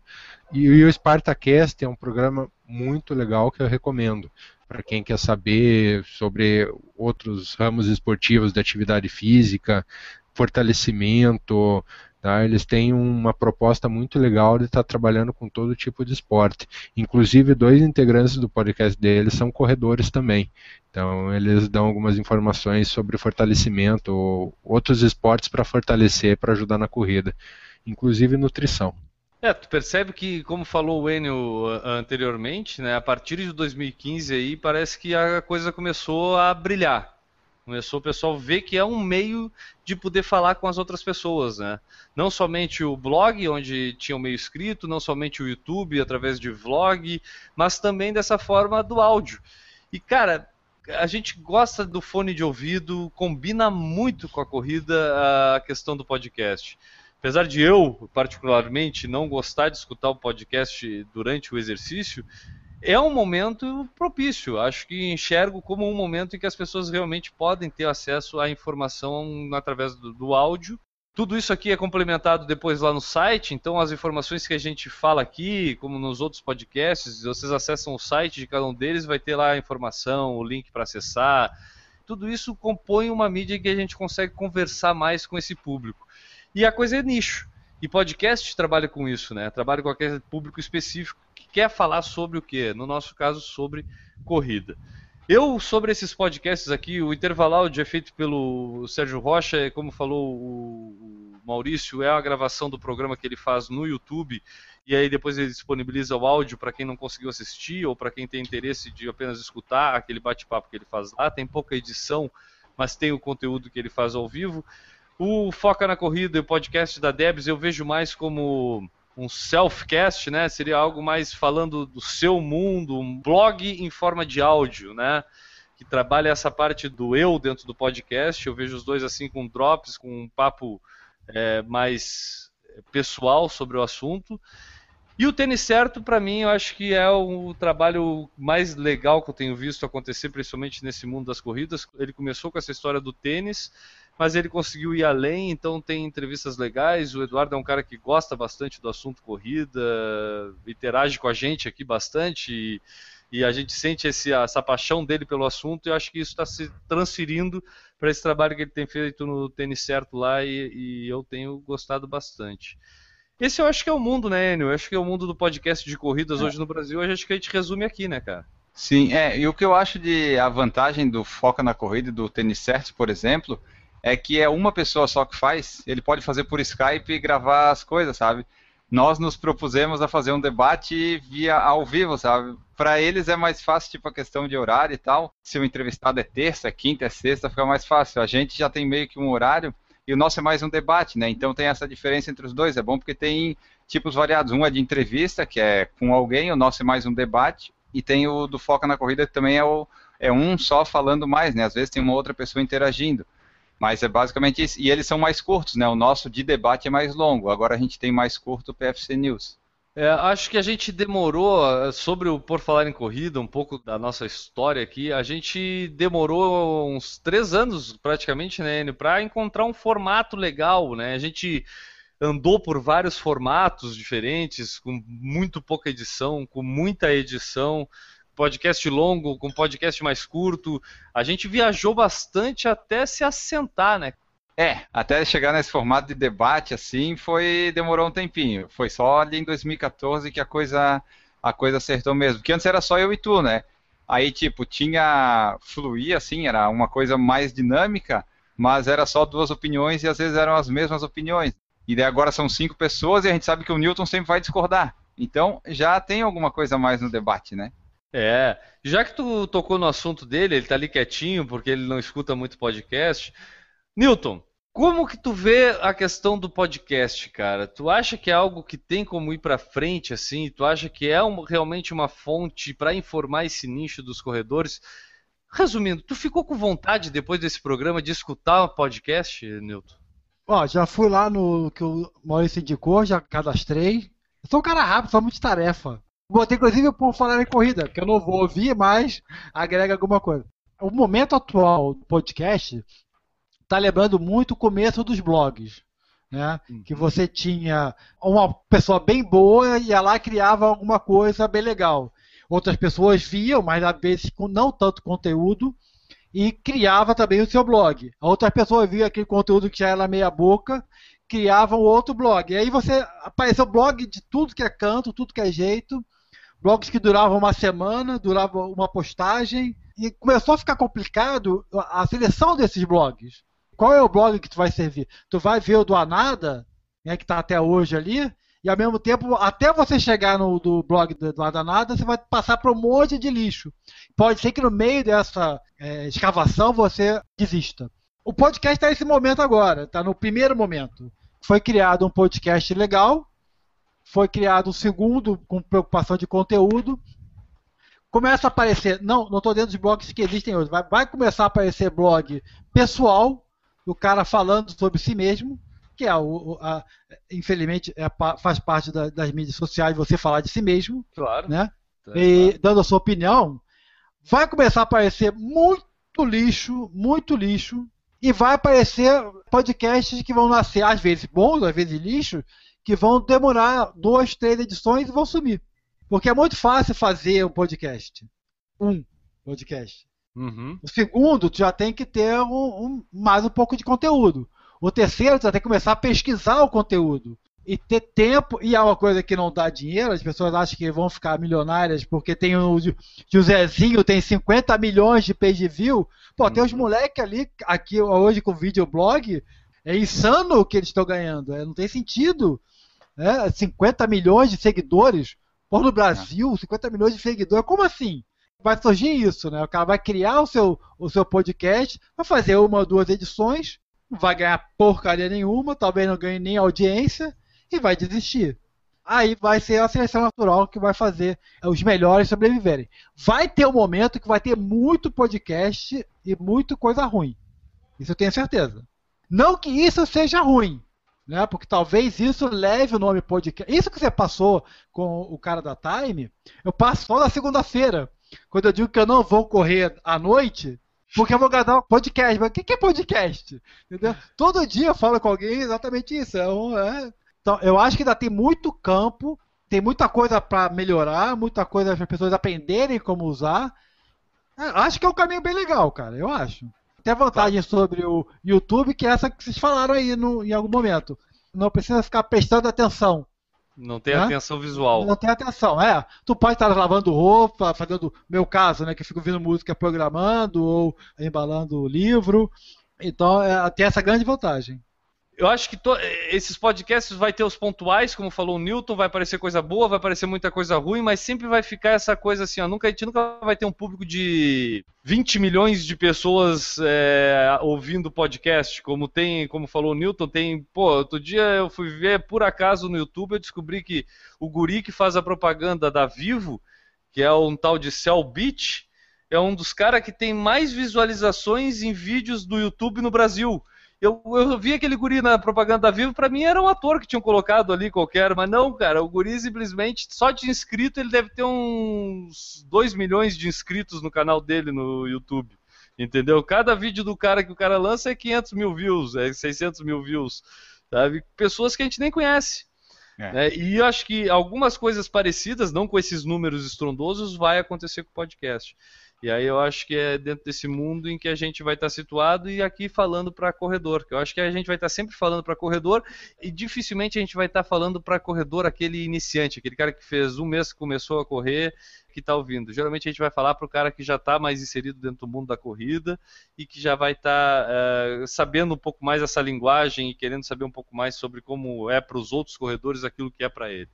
E, o Spartacast é um programa muito legal que eu recomendo para quem quer saber sobre outros ramos esportivos de atividade física, fortalecimento, Tá? Eles têm uma proposta muito legal de estar trabalhando com todo tipo de esporte. Inclusive, dois integrantes do podcast deles são corredores também. Então, eles dão algumas informações sobre fortalecimento, ou outros esportes para fortalecer, para ajudar na corrida, inclusive nutrição. É, tu percebe que, como falou o Enio anteriormente, né, a partir de 2015 aí parece que a coisa começou a brilhar. Começou o pessoal ver que é um meio de poder falar com as outras pessoas, né? Não somente o blog, onde tinha o meio escrito, não somente o YouTube através de vlog, mas também dessa forma do áudio. E cara, a gente gosta do fone de ouvido, combina muito com a corrida a questão do podcast. Apesar de eu, particularmente, não gostar de escutar o podcast durante o exercício, é um momento propício. Acho que enxergo como um momento em que as pessoas realmente podem ter acesso à informação através do, do áudio. Tudo isso aqui é complementado depois lá no site, então as informações que a gente fala aqui, como nos outros podcasts, vocês acessam o site de cada um deles, vai ter lá a informação, o link para acessar. Tudo isso compõe uma mídia que a gente consegue conversar mais com esse público. E a coisa é nicho. E podcast trabalha com isso, né? Trabalha com aquele público específico quer falar sobre o quê? No nosso caso, sobre corrida. Eu, sobre esses podcasts aqui, o intervalo é feito pelo Sérgio Rocha, como falou o Maurício, é a gravação do programa que ele faz no YouTube, e aí depois ele disponibiliza o áudio para quem não conseguiu assistir, ou para quem tem interesse de apenas escutar aquele bate-papo que ele faz lá. Tem pouca edição, mas tem o conteúdo que ele faz ao vivo. O Foca na Corrida e o podcast da Debs eu vejo mais como um self-cast, né? Seria algo mais falando do seu mundo, um blog em forma de áudio, né? Que trabalha essa parte do eu dentro do podcast. Eu vejo os dois assim com drops, com um papo é, mais pessoal sobre o assunto. E o tênis certo, para mim, eu acho que é o trabalho mais legal que eu tenho visto acontecer, principalmente nesse mundo das corridas. Ele começou com essa história do tênis, mas ele conseguiu ir além, então tem entrevistas legais. O Eduardo é um cara que gosta bastante do assunto corrida, interage com a gente aqui bastante e, e a gente sente esse, essa paixão dele pelo assunto e eu acho que isso está se transferindo para esse trabalho que ele tem feito no tênis certo lá e, e, eu tenho gostado bastante. Esse eu acho que é o mundo, né, Enio? Eu acho que é o mundo do podcast de corridas é. hoje no Brasil. Eu acho que a gente resume aqui, né, cara? Sim, é. E o que eu acho de a vantagem do Foca na Corrida e do Tênis Certo, por exemplo, é que é uma pessoa só que faz, ele pode fazer por Skype e gravar as coisas, sabe? Nós nos propusemos a fazer um debate via ao vivo, sabe? Para eles é mais fácil, tipo, a questão de horário e tal. Se o entrevistado é terça, quinta, é sexta, fica mais fácil. A gente já tem meio que um horário e o nosso é mais um debate, né? Então tem essa diferença entre os dois. É bom porque tem tipos variados. Um é de entrevista, que é com alguém, o nosso é mais um debate. E tem o do Foca na Corrida, que também é, o, é um só falando mais, né? Às vezes tem uma outra pessoa interagindo. Mas é basicamente isso. E eles são mais curtos, né? O nosso de debate é mais longo. Agora a gente tem mais curto o PFC News. É, acho que a gente demorou, sobre o Por Falar em Corrida, um pouco da nossa história aqui, a gente demorou uns três anos praticamente, né, para encontrar um formato legal, né? A gente andou por vários formatos diferentes, com muito pouca edição, com muita edição, podcast longo, com podcast mais curto. A gente viajou bastante até se assentar, né? É, até chegar nesse formato de debate assim, foi demorou um tempinho. Foi só ali em 2014 que a coisa a coisa acertou mesmo. Porque antes era só eu e tu, né? Aí, tipo, tinha. fluía assim, era uma coisa mais dinâmica, mas era só duas opiniões e às vezes eram as mesmas opiniões. E daí agora são cinco pessoas e a gente sabe que o Newton sempre vai discordar. Então já tem alguma coisa mais no debate, né? É, já que tu tocou no assunto dele, ele tá ali quietinho porque ele não escuta muito podcast. Newton, como que tu vê a questão do podcast, cara? Tu acha que é algo que tem como ir para frente assim? Tu acha que é um, realmente uma fonte para informar esse nicho dos corredores? Resumindo, tu ficou com vontade depois desse programa de escutar o podcast, Newton? Ó, já fui lá no que o Maurício indicou, já cadastrei. Eu sou um cara rápido, sou muito tarefa. Botei inclusive por falar em corrida, que eu não vou ouvir, mas agrega alguma coisa. O momento atual do podcast está lembrando muito o começo dos blogs. Né? Uhum. Que você tinha uma pessoa bem boa e ela criava alguma coisa bem legal. Outras pessoas viam, mas às vezes com não tanto conteúdo, e criava também o seu blog. Outras pessoas viam aquele conteúdo que já era meia boca, criavam outro blog. E aí você apareceu blog de tudo que é canto, tudo que é jeito, blogs que duravam uma semana, duravam uma postagem, e começou a ficar complicado a seleção desses blogs qual é o blog que tu vai servir? Tu vai ver o do Anada, né, que está até hoje ali, e ao mesmo tempo, até você chegar no do blog do, do Anada, você vai passar por um monte de lixo. Pode ser que no meio dessa é, escavação você desista. O podcast está nesse momento agora, está no primeiro momento. Foi criado um podcast legal, foi criado um segundo com preocupação de conteúdo. Começa a aparecer, não, não estou dentro dos blogs que existem hoje, vai, vai começar a aparecer blog pessoal, o cara falando sobre si mesmo, que é o, a, infelizmente é, faz parte da, das mídias sociais você falar de si mesmo, claro, né? É, e dando a sua opinião, vai começar a aparecer muito lixo, muito lixo, e vai aparecer podcasts que vão nascer às vezes bons, às vezes lixo, que vão demorar duas, três edições e vão sumir. Porque é muito fácil fazer um podcast. Um podcast. Uhum. O segundo, tu já tem que ter um, um, mais um pouco de conteúdo. O terceiro, tu já tem que começar a pesquisar o conteúdo. E ter tempo, e é uma coisa que não dá dinheiro, as pessoas acham que vão ficar milionárias porque tem o Josézinho, tem 50 milhões de page view. Pô, uhum. tem os moleques ali, aqui hoje com videoblog, é insano o que eles estão ganhando, é, não tem sentido. Né? 50 milhões de seguidores. Pô, no Brasil, 50 milhões de seguidores, como assim? vai surgir isso, né? O cara vai criar o seu, o seu podcast, vai fazer uma ou duas edições, não vai ganhar porcaria nenhuma, talvez não ganhe nem audiência e vai desistir. Aí vai ser a seleção natural que vai fazer os melhores sobreviverem. Vai ter um momento que vai ter muito podcast e muito coisa ruim. Isso eu tenho certeza. Não que isso seja ruim, né? Porque talvez isso leve o nome podcast. Isso que você passou com o cara da Time, eu passo só na segunda-feira. Quando eu digo que eu não vou correr à noite, porque eu vou gravar um podcast. Mas o que é podcast? Entendeu? Todo dia eu falo com alguém exatamente isso. É um, é... Então, eu acho que ainda tem muito campo, tem muita coisa para melhorar, muita coisa para as pessoas aprenderem como usar. É, acho que é um caminho bem legal, cara. Eu acho. Tem a vantagem sobre o YouTube, que é essa que vocês falaram aí no, em algum momento. Não precisa ficar prestando atenção não tem atenção visual. Não tem atenção, é. Tu pode estar lavando roupa, fazendo, meu caso, né, que eu fico ouvindo música programando ou embalando livro. Então, é, tem essa grande vantagem eu acho que to... esses podcasts vai ter os pontuais, como falou o Newton, vai aparecer coisa boa, vai aparecer muita coisa ruim, mas sempre vai ficar essa coisa assim, ó, nunca, a gente nunca vai ter um público de 20 milhões de pessoas é, ouvindo podcast, como tem, como falou o Newton, tem, pô, outro dia eu fui ver por acaso no YouTube, eu descobri que o guri que faz a propaganda da Vivo, que é um tal de Cell Beach, é um dos caras que tem mais visualizações em vídeos do YouTube no Brasil. Eu, eu vi aquele guri na propaganda da Vivo, pra mim era um ator que tinham colocado ali qualquer, mas não, cara, o guri simplesmente, só de inscrito, ele deve ter uns 2 milhões de inscritos no canal dele no YouTube. Entendeu? Cada vídeo do cara que o cara lança é 500 mil views, é 600 mil views. Sabe? Pessoas que a gente nem conhece. É. É, e eu acho que algumas coisas parecidas, não com esses números estrondosos, vai acontecer com o podcast. E aí eu acho que é dentro desse mundo em que a gente vai estar situado e aqui falando para corredor, que eu acho que a gente vai estar sempre falando para corredor e dificilmente a gente vai estar falando para corredor aquele iniciante, aquele cara que fez um mês que começou a correr, que está ouvindo. Geralmente a gente vai falar para o cara que já está mais inserido dentro do mundo da corrida e que já vai estar uh, sabendo um pouco mais essa linguagem e querendo saber um pouco mais sobre como é para os outros corredores aquilo que é para ele.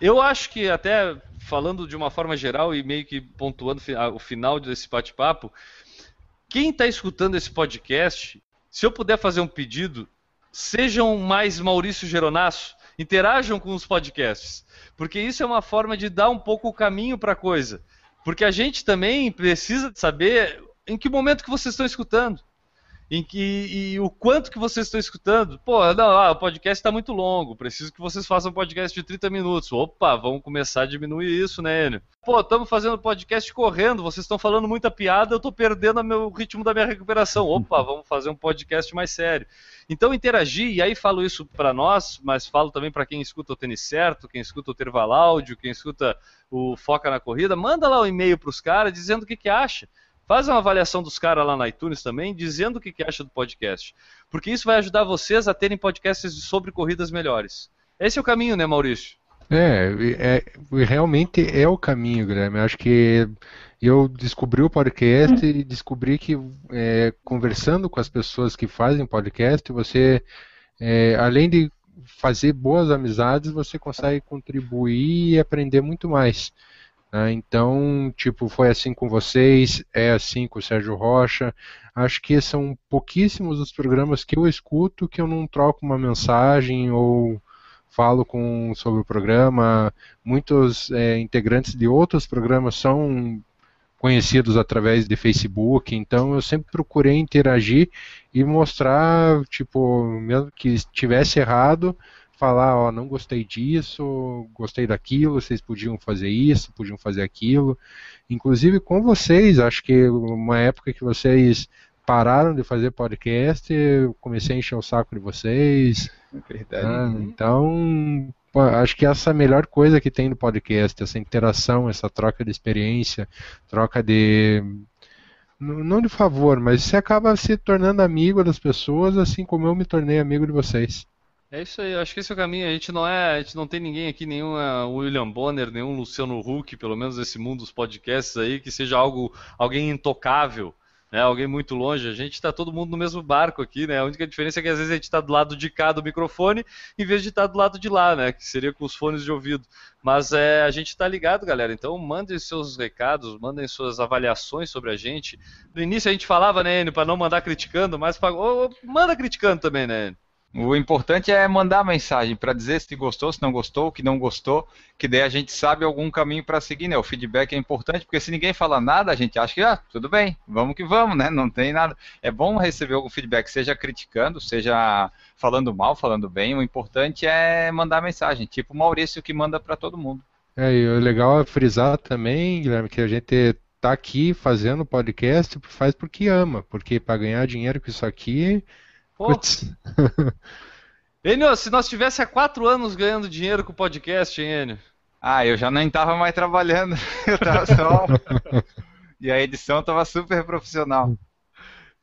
Eu acho que até falando de uma forma geral e meio que pontuando o final desse bate-papo, quem está escutando esse podcast, se eu puder fazer um pedido, sejam mais Maurício Geronasso, interajam com os podcasts, porque isso é uma forma de dar um pouco o caminho para a coisa, porque a gente também precisa saber em que momento que vocês estão escutando em que e o quanto que vocês estão escutando. Pô, não, ah, o podcast está muito longo, preciso que vocês façam um podcast de 30 minutos. Opa, vamos começar a diminuir isso, né, Enio? Pô, estamos fazendo podcast correndo, vocês estão falando muita piada, eu estou perdendo o meu ritmo da minha recuperação. Opa, vamos fazer um podcast mais sério. Então interagir, e aí falo isso para nós, mas falo também para quem escuta o Tênis Certo, quem escuta o Terval Áudio, quem escuta o Foca na Corrida, manda lá um e-mail para os caras dizendo o que, que acha. Faz uma avaliação dos caras lá na iTunes também, dizendo o que, que acha do podcast. Porque isso vai ajudar vocês a terem podcasts sobre corridas melhores. Esse é o caminho, né, Maurício? É, é realmente é o caminho, Guilherme. Acho que eu descobri o podcast e descobri que é, conversando com as pessoas que fazem podcast, você, é, além de fazer boas amizades, você consegue contribuir e aprender muito mais. Né? Então, tipo, foi assim com vocês, é assim com o Sérgio Rocha. Acho que são pouquíssimos os programas que eu escuto que eu não troco uma mensagem ou falo com, sobre o programa. Muitos é, integrantes de outros programas são conhecidos através de Facebook, então eu sempre procurei interagir e mostrar, tipo, mesmo que estivesse errado, falar, ó, não gostei disso, gostei daquilo, vocês podiam fazer isso, podiam fazer aquilo. Inclusive com vocês, acho que uma época que vocês pararam de fazer podcast, eu comecei a encher o saco de vocês. É verdade. Né? Então, acho que essa é a melhor coisa que tem no podcast, essa interação, essa troca de experiência, troca de não de favor, mas você acaba se tornando amigo das pessoas, assim como eu me tornei amigo de vocês. É isso aí, acho que esse é o caminho. A gente não é, a gente não tem ninguém aqui, nenhum uh, William Bonner, nenhum Luciano Huck, pelo menos nesse mundo dos podcasts aí, que seja algo, alguém intocável, né? Alguém muito longe. A gente está todo mundo no mesmo barco aqui, né? A única diferença é que às vezes a gente está do lado de cá do microfone, em vez de estar tá do lado de lá, né? Que seria com os fones de ouvido. Mas é, a gente está ligado, galera. Então mandem seus recados, mandem suas avaliações sobre a gente. No início a gente falava, né, para não mandar criticando, mas oh, manda criticando também, né? O importante é mandar mensagem para dizer se gostou, se não gostou, que não gostou, que daí a gente sabe algum caminho para seguir, né? O feedback é importante, porque se ninguém fala nada, a gente acha que, ah, tudo bem, vamos que vamos, né? Não tem nada. É bom receber algum feedback, seja criticando, seja falando mal, falando bem. O importante é mandar mensagem, tipo o Maurício que manda para todo mundo. É, e o legal é frisar também, Guilherme, que a gente tá aqui fazendo podcast, faz porque ama, porque para ganhar dinheiro com isso aqui Putz. Enio, se nós tivesse há quatro anos ganhando dinheiro com o podcast, hein, Enio? Ah, eu já nem tava mais trabalhando. Eu tava só. e a edição tava super profissional.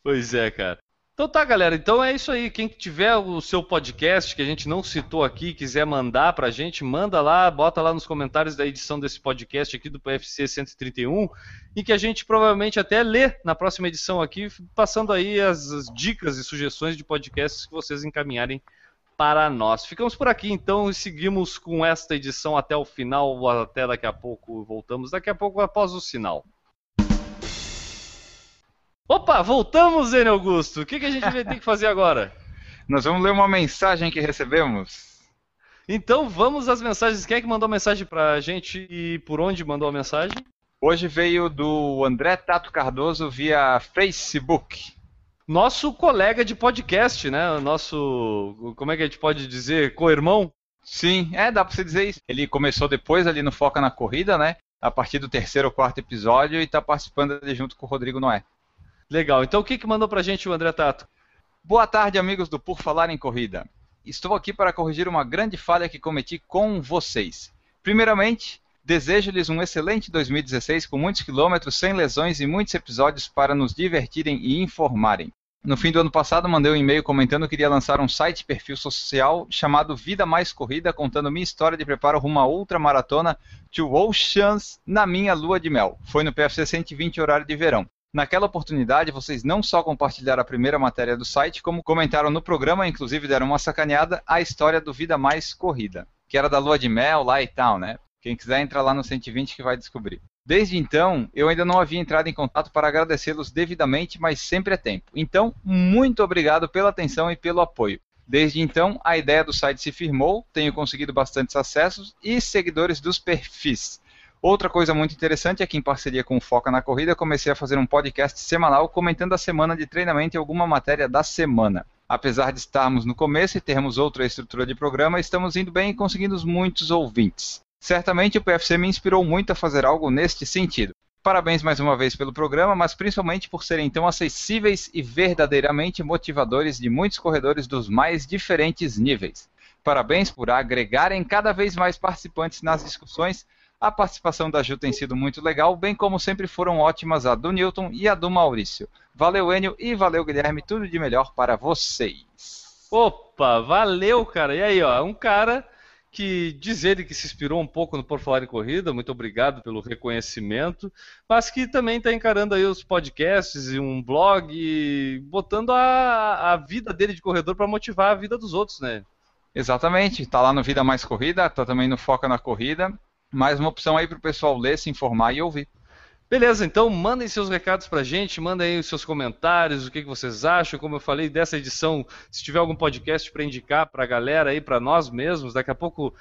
Pois é, cara. Então tá, galera. Então é isso aí. Quem tiver o seu podcast que a gente não citou aqui, quiser mandar pra gente, manda lá, bota lá nos comentários da edição desse podcast aqui do PFC 131 e que a gente provavelmente até lê na próxima edição aqui, passando aí as, as dicas e sugestões de podcasts que vocês encaminharem para nós. Ficamos por aqui então e seguimos com esta edição até o final, até daqui a pouco voltamos, daqui a pouco após o sinal. Opa, voltamos, Zene Augusto. O que, que a gente vai ter que fazer agora? Nós vamos ler uma mensagem que recebemos. Então vamos às mensagens. Quem é que mandou a mensagem pra gente e por onde mandou a mensagem? Hoje veio do André Tato Cardoso via Facebook. Nosso colega de podcast, né? Nosso, como é que a gente pode dizer, co-irmão? Sim, é, dá pra você dizer isso. Ele começou depois ali no Foca na Corrida, né? A partir do terceiro ou quarto episódio e tá participando ali junto com o Rodrigo Noé. Legal. Então o que, que mandou pra gente o André Tato? Boa tarde, amigos do Por Falar em Corrida. Estou aqui para corrigir uma grande falha que cometi com vocês. Primeiramente, Desejo-lhes um excelente 2016 com muitos quilômetros, sem lesões e muitos episódios para nos divertirem e informarem. No fim do ano passado, mandei um e-mail comentando que iria lançar um site perfil social chamado Vida Mais Corrida, contando minha história de preparo rumo à ultramaratona to Oceans na minha lua de mel. Foi no PFC 120 horário de verão. Naquela oportunidade, vocês não só compartilharam a primeira matéria do site, como comentaram no programa, inclusive deram uma sacaneada, a história do Vida Mais Corrida, que era da lua de mel lá e tal, né? Quem quiser entra lá no 120 que vai descobrir. Desde então, eu ainda não havia entrado em contato para agradecê-los devidamente, mas sempre é tempo. Então, muito obrigado pela atenção e pelo apoio. Desde então, a ideia do site se firmou, tenho conseguido bastantes acessos e seguidores dos perfis. Outra coisa muito interessante é que, em parceria com o Foca na Corrida, comecei a fazer um podcast semanal comentando a semana de treinamento e alguma matéria da semana. Apesar de estarmos no começo e termos outra estrutura de programa, estamos indo bem e conseguindo muitos ouvintes. Certamente o PFC me inspirou muito a fazer algo neste sentido. Parabéns mais uma vez pelo programa, mas principalmente por serem tão acessíveis e verdadeiramente motivadores de muitos corredores dos mais diferentes níveis. Parabéns por agregarem cada vez mais participantes nas discussões. A participação da Ju tem sido muito legal, bem como sempre foram ótimas a do Newton e a do Maurício. Valeu, Enio, e valeu, Guilherme. Tudo de melhor para vocês. Opa, valeu, cara. E aí, ó, um cara que diz ele que se inspirou um pouco no Por Falar em Corrida, muito obrigado pelo reconhecimento, mas que também está encarando aí os podcasts e um blog, botando a, a vida dele de corredor para motivar a vida dos outros, né? Exatamente, está lá no Vida Mais Corrida, está também no Foca na Corrida, mais uma opção aí para o pessoal ler, se informar e ouvir. Beleza, então mandem seus recados pra gente, mandem aí os seus comentários, o que, que vocês acham, como eu falei dessa edição, se tiver algum podcast para indicar pra galera aí, pra nós mesmos, daqui a pouco,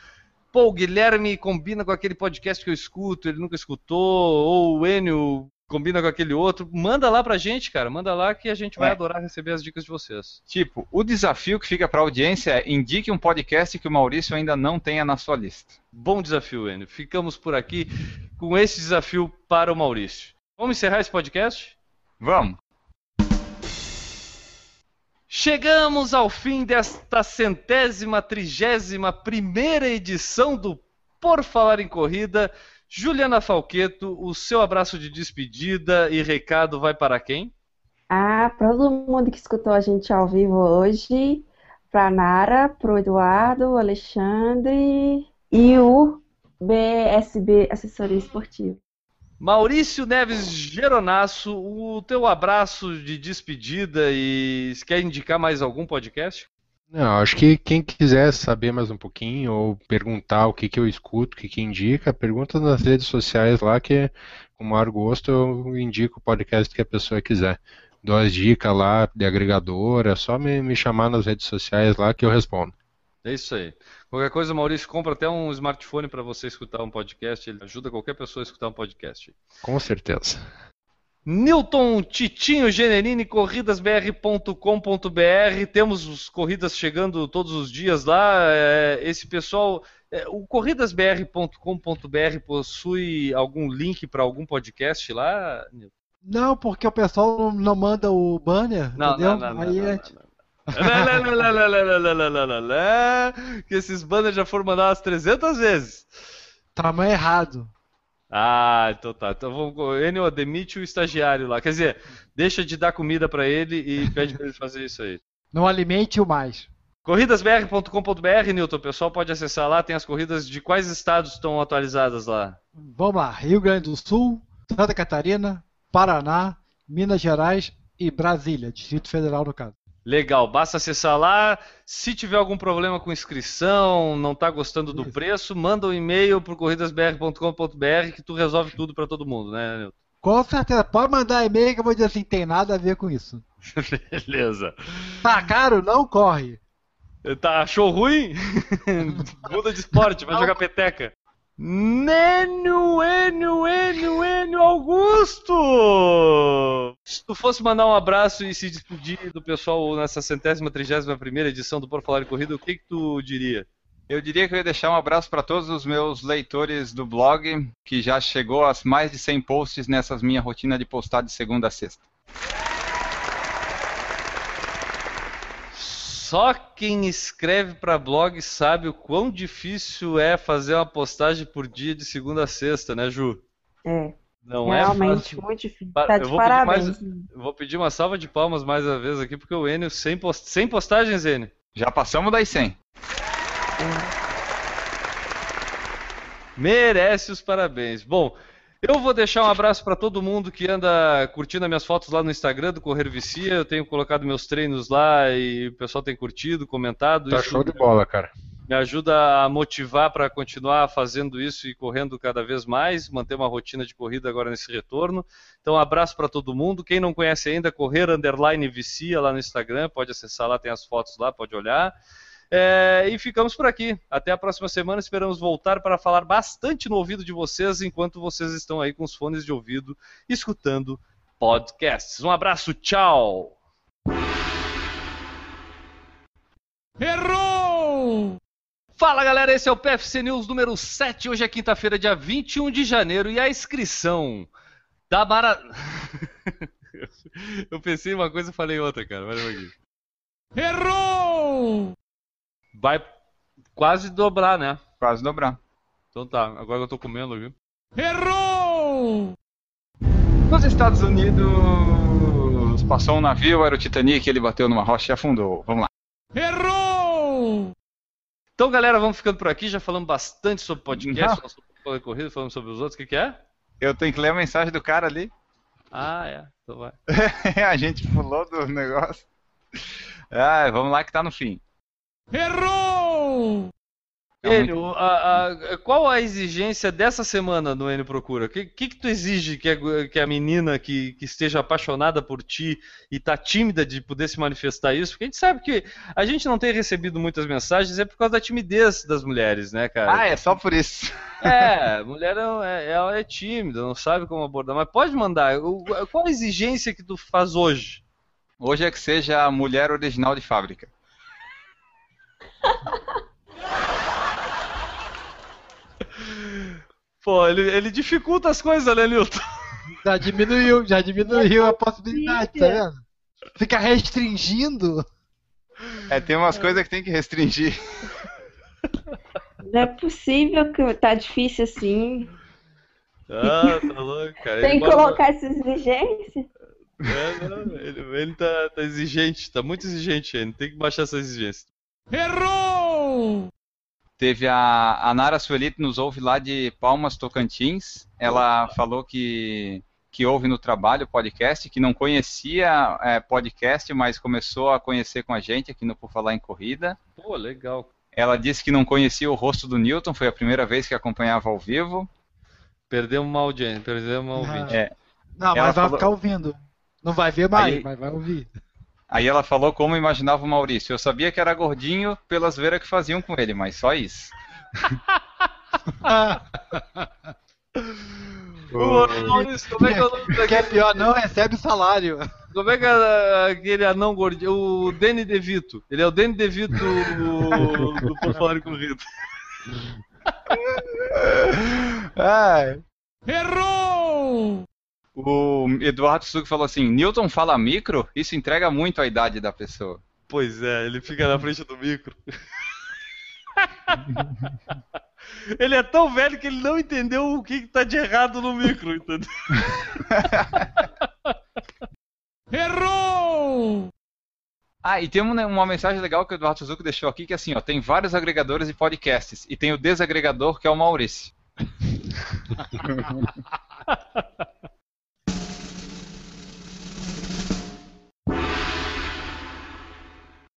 pô, o Guilherme combina com aquele podcast que eu escuto, ele nunca escutou, ou o Enio combina com aquele outro, manda lá pra gente, cara, manda lá que a gente vai é. adorar receber as dicas de vocês. Tipo, o desafio que fica pra audiência é indique um podcast que o Maurício ainda não tenha na sua lista. Bom desafio, Enio. Ficamos por aqui com esse desafio para o Maurício. Vamos encerrar esse podcast? Vamos. Chegamos ao fim desta centésima, trigésima primeira edição do Por Falar em Corrida. Juliana Falqueto, o seu abraço de despedida e recado vai para quem? Ah, para todo mundo que escutou a gente ao vivo hoje, para Nara, para o Eduardo, Alexandre e o BSB Assessoria Esportiva. Maurício Neves Geronasso, o teu abraço de despedida e quer indicar mais algum podcast? Não, acho que quem quiser saber mais um pouquinho ou perguntar o que, que eu escuto, o que, que indica, pergunta nas redes sociais lá que com o maior gosto eu indico o podcast que a pessoa quiser. Dou as dicas lá de agregadora, é só me, me chamar nas redes sociais lá que eu respondo. É isso aí. Qualquer coisa, Maurício compra até um smartphone para você escutar um podcast. Ele ajuda qualquer pessoa a escutar um podcast. Com certeza. Newton Titinho Generini, corridasbr.com.br. Temos os corridas chegando todos os dias lá. É, esse pessoal. É, o corridasbr.com.br possui algum link para algum podcast lá, Newton? Não, porque o pessoal não manda o banner, não, entendeu? Não, não, Aí não, não, que esses banners já foram mandados 300 vezes. Tamanho errado. Ah, então tá. Então vamos. Enio, demite o estagiário lá. Quer dizer, deixa de dar comida para ele e pede para ele fazer isso aí. Não alimente o mais. Corridasbr.com.br, Newton, o pessoal pode acessar lá, tem as corridas de quais estados estão atualizadas lá? Vamos lá, Rio Grande do Sul, Santa Catarina, Paraná, Minas Gerais e Brasília, Distrito Federal no caso. Legal, basta acessar lá. Se tiver algum problema com inscrição, não está gostando do preço, manda um e-mail para corridasbr.com.br que tu resolve tudo para todo mundo, né, Nilton? Com certeza, pode mandar e-mail que eu vou dizer assim, tem nada a ver com isso. Beleza. Tá caro? Não corre. Tá, achou ruim? Muda de esporte, vai não. jogar peteca. Nênio, Enio, Enio, Enio Augusto! Se tu fosse mandar um abraço e se despedir do pessoal nessa centésima, trigésima primeira edição do Por Falar em Corrida, o que, que tu diria? Eu diria que eu ia deixar um abraço para todos os meus leitores do blog, que já chegou a mais de 100 posts nessa minha rotina de postar de segunda a sexta. Só quem escreve para blog sabe o quão difícil é fazer uma postagem por dia de segunda a sexta, né, Ju? É, Não é realmente fácil. muito difícil. Tá eu de vou pedir parabéns. mais- Eu vou pedir uma salva de palmas mais uma vez aqui, porque o Enio sem, post... sem postagens, Enio. Já passamos das 100. Merece os parabéns. Bom, eu vou deixar um abraço para todo mundo que anda curtindo as minhas fotos lá no Instagram do Correr Vicia. Eu tenho colocado meus treinos lá e o pessoal tem curtido, comentado. Tá Isso show de bola, cara. me ajuda a motivar para continuar fazendo isso e correndo cada vez mais, manter uma rotina de corrida agora nesse retorno. Então, um abraço para todo mundo. Quem não conhece ainda, correr underline vicia lá no Instagram, pode acessar lá, tem as fotos lá, pode olhar. É, e ficamos por aqui. Até a próxima semana. Esperamos voltar para falar bastante no ouvido de vocês enquanto vocês estão aí com os fones de ouvido escutando podcasts. Um abraço, tchau! Errou! Fala galera, esse é o PFC News número 7. Hoje é quinta-feira, dia 21 de janeiro, e a inscrição da Mara. Eu pensei em uma coisa e falei outra, cara. Olha aqui. Errou! Vai quase dobrar, né? Quase dobrar. Então tá, agora eu tô comendo aqui. Errou! Nos Estados Unidos passou um navio, era o Titanic, ele bateu numa rocha e afundou. Vamos lá. Errou! Então, galera, vamos ficando por aqui. Já falamos bastante sobre podcast, sobre corrida, falamos sobre os outros. O que, que é? Eu tenho que ler a mensagem do cara ali. Ah, é. Então vai. a gente pulou do negócio. Ah, vamos lá que tá no fim. Errou! É Enio, a- a- qual a exigência dessa semana no Enio Procura? O que, que, que tu exige que a, que a menina que, que esteja apaixonada por ti e tá tímida de poder se manifestar isso? Porque a gente sabe que a gente não tem recebido muitas mensagens é por causa da timidez das mulheres, né, cara? Ah, é só por isso. É, mulher é, ela é tímida, não sabe como abordar, mas pode mandar. Qual a exigência que tu faz hoje? Hoje é que seja a mulher original de fábrica. Pô, ele, ele dificulta as coisas, né, Nilton? Já diminuiu, já diminuiu a possibilidade, tá vendo? Fica restringindo. É, tem umas coisas que tem que restringir. Não é possível que tá difícil assim. Ah, tá louco, cara. Tem Ele que bota- colocar essa exigência. É, não, ele, ele tá, tá exigente, tá muito exigente ainda. Tem que baixar essa exigência. Errou! Teve a, a Nara Suelito nos ouve lá de Palmas Tocantins. Ela falou que, que ouve no trabalho podcast, que não conhecia é, podcast, mas começou a conhecer com a gente aqui no Por Falar em Corrida. Pô, legal. Ela disse que não conhecia o rosto do Newton, foi a primeira vez que acompanhava ao vivo. Perdemos uma audiência, perdemos uma ouvinte. É. Não, Ela mas vai falou- ficar ouvindo. Não vai ver mais, Aí- mas vai ouvir. Aí ela falou como imaginava o Maurício. Eu sabia que era gordinho pelas veiras que faziam com ele, mas só isso. Ô, Maurício, como é que é o nome O que é pior, não recebe salário. como é que é aquele anão gordinho? O Danny DeVito. Ele é o Danny DeVito do, do Por Falar em Corrida. Ai. Errou! O Eduardo Sugo falou assim: Newton fala micro? Isso entrega muito a idade da pessoa. Pois é, ele fica na frente do micro. ele é tão velho que ele não entendeu o que, que tá de errado no micro, entendeu? Errou! Ah, e tem uma, uma mensagem legal que o Eduardo Suzuki deixou aqui, que é assim, ó, tem vários agregadores de podcasts, e tem o desagregador, que é o Maurício.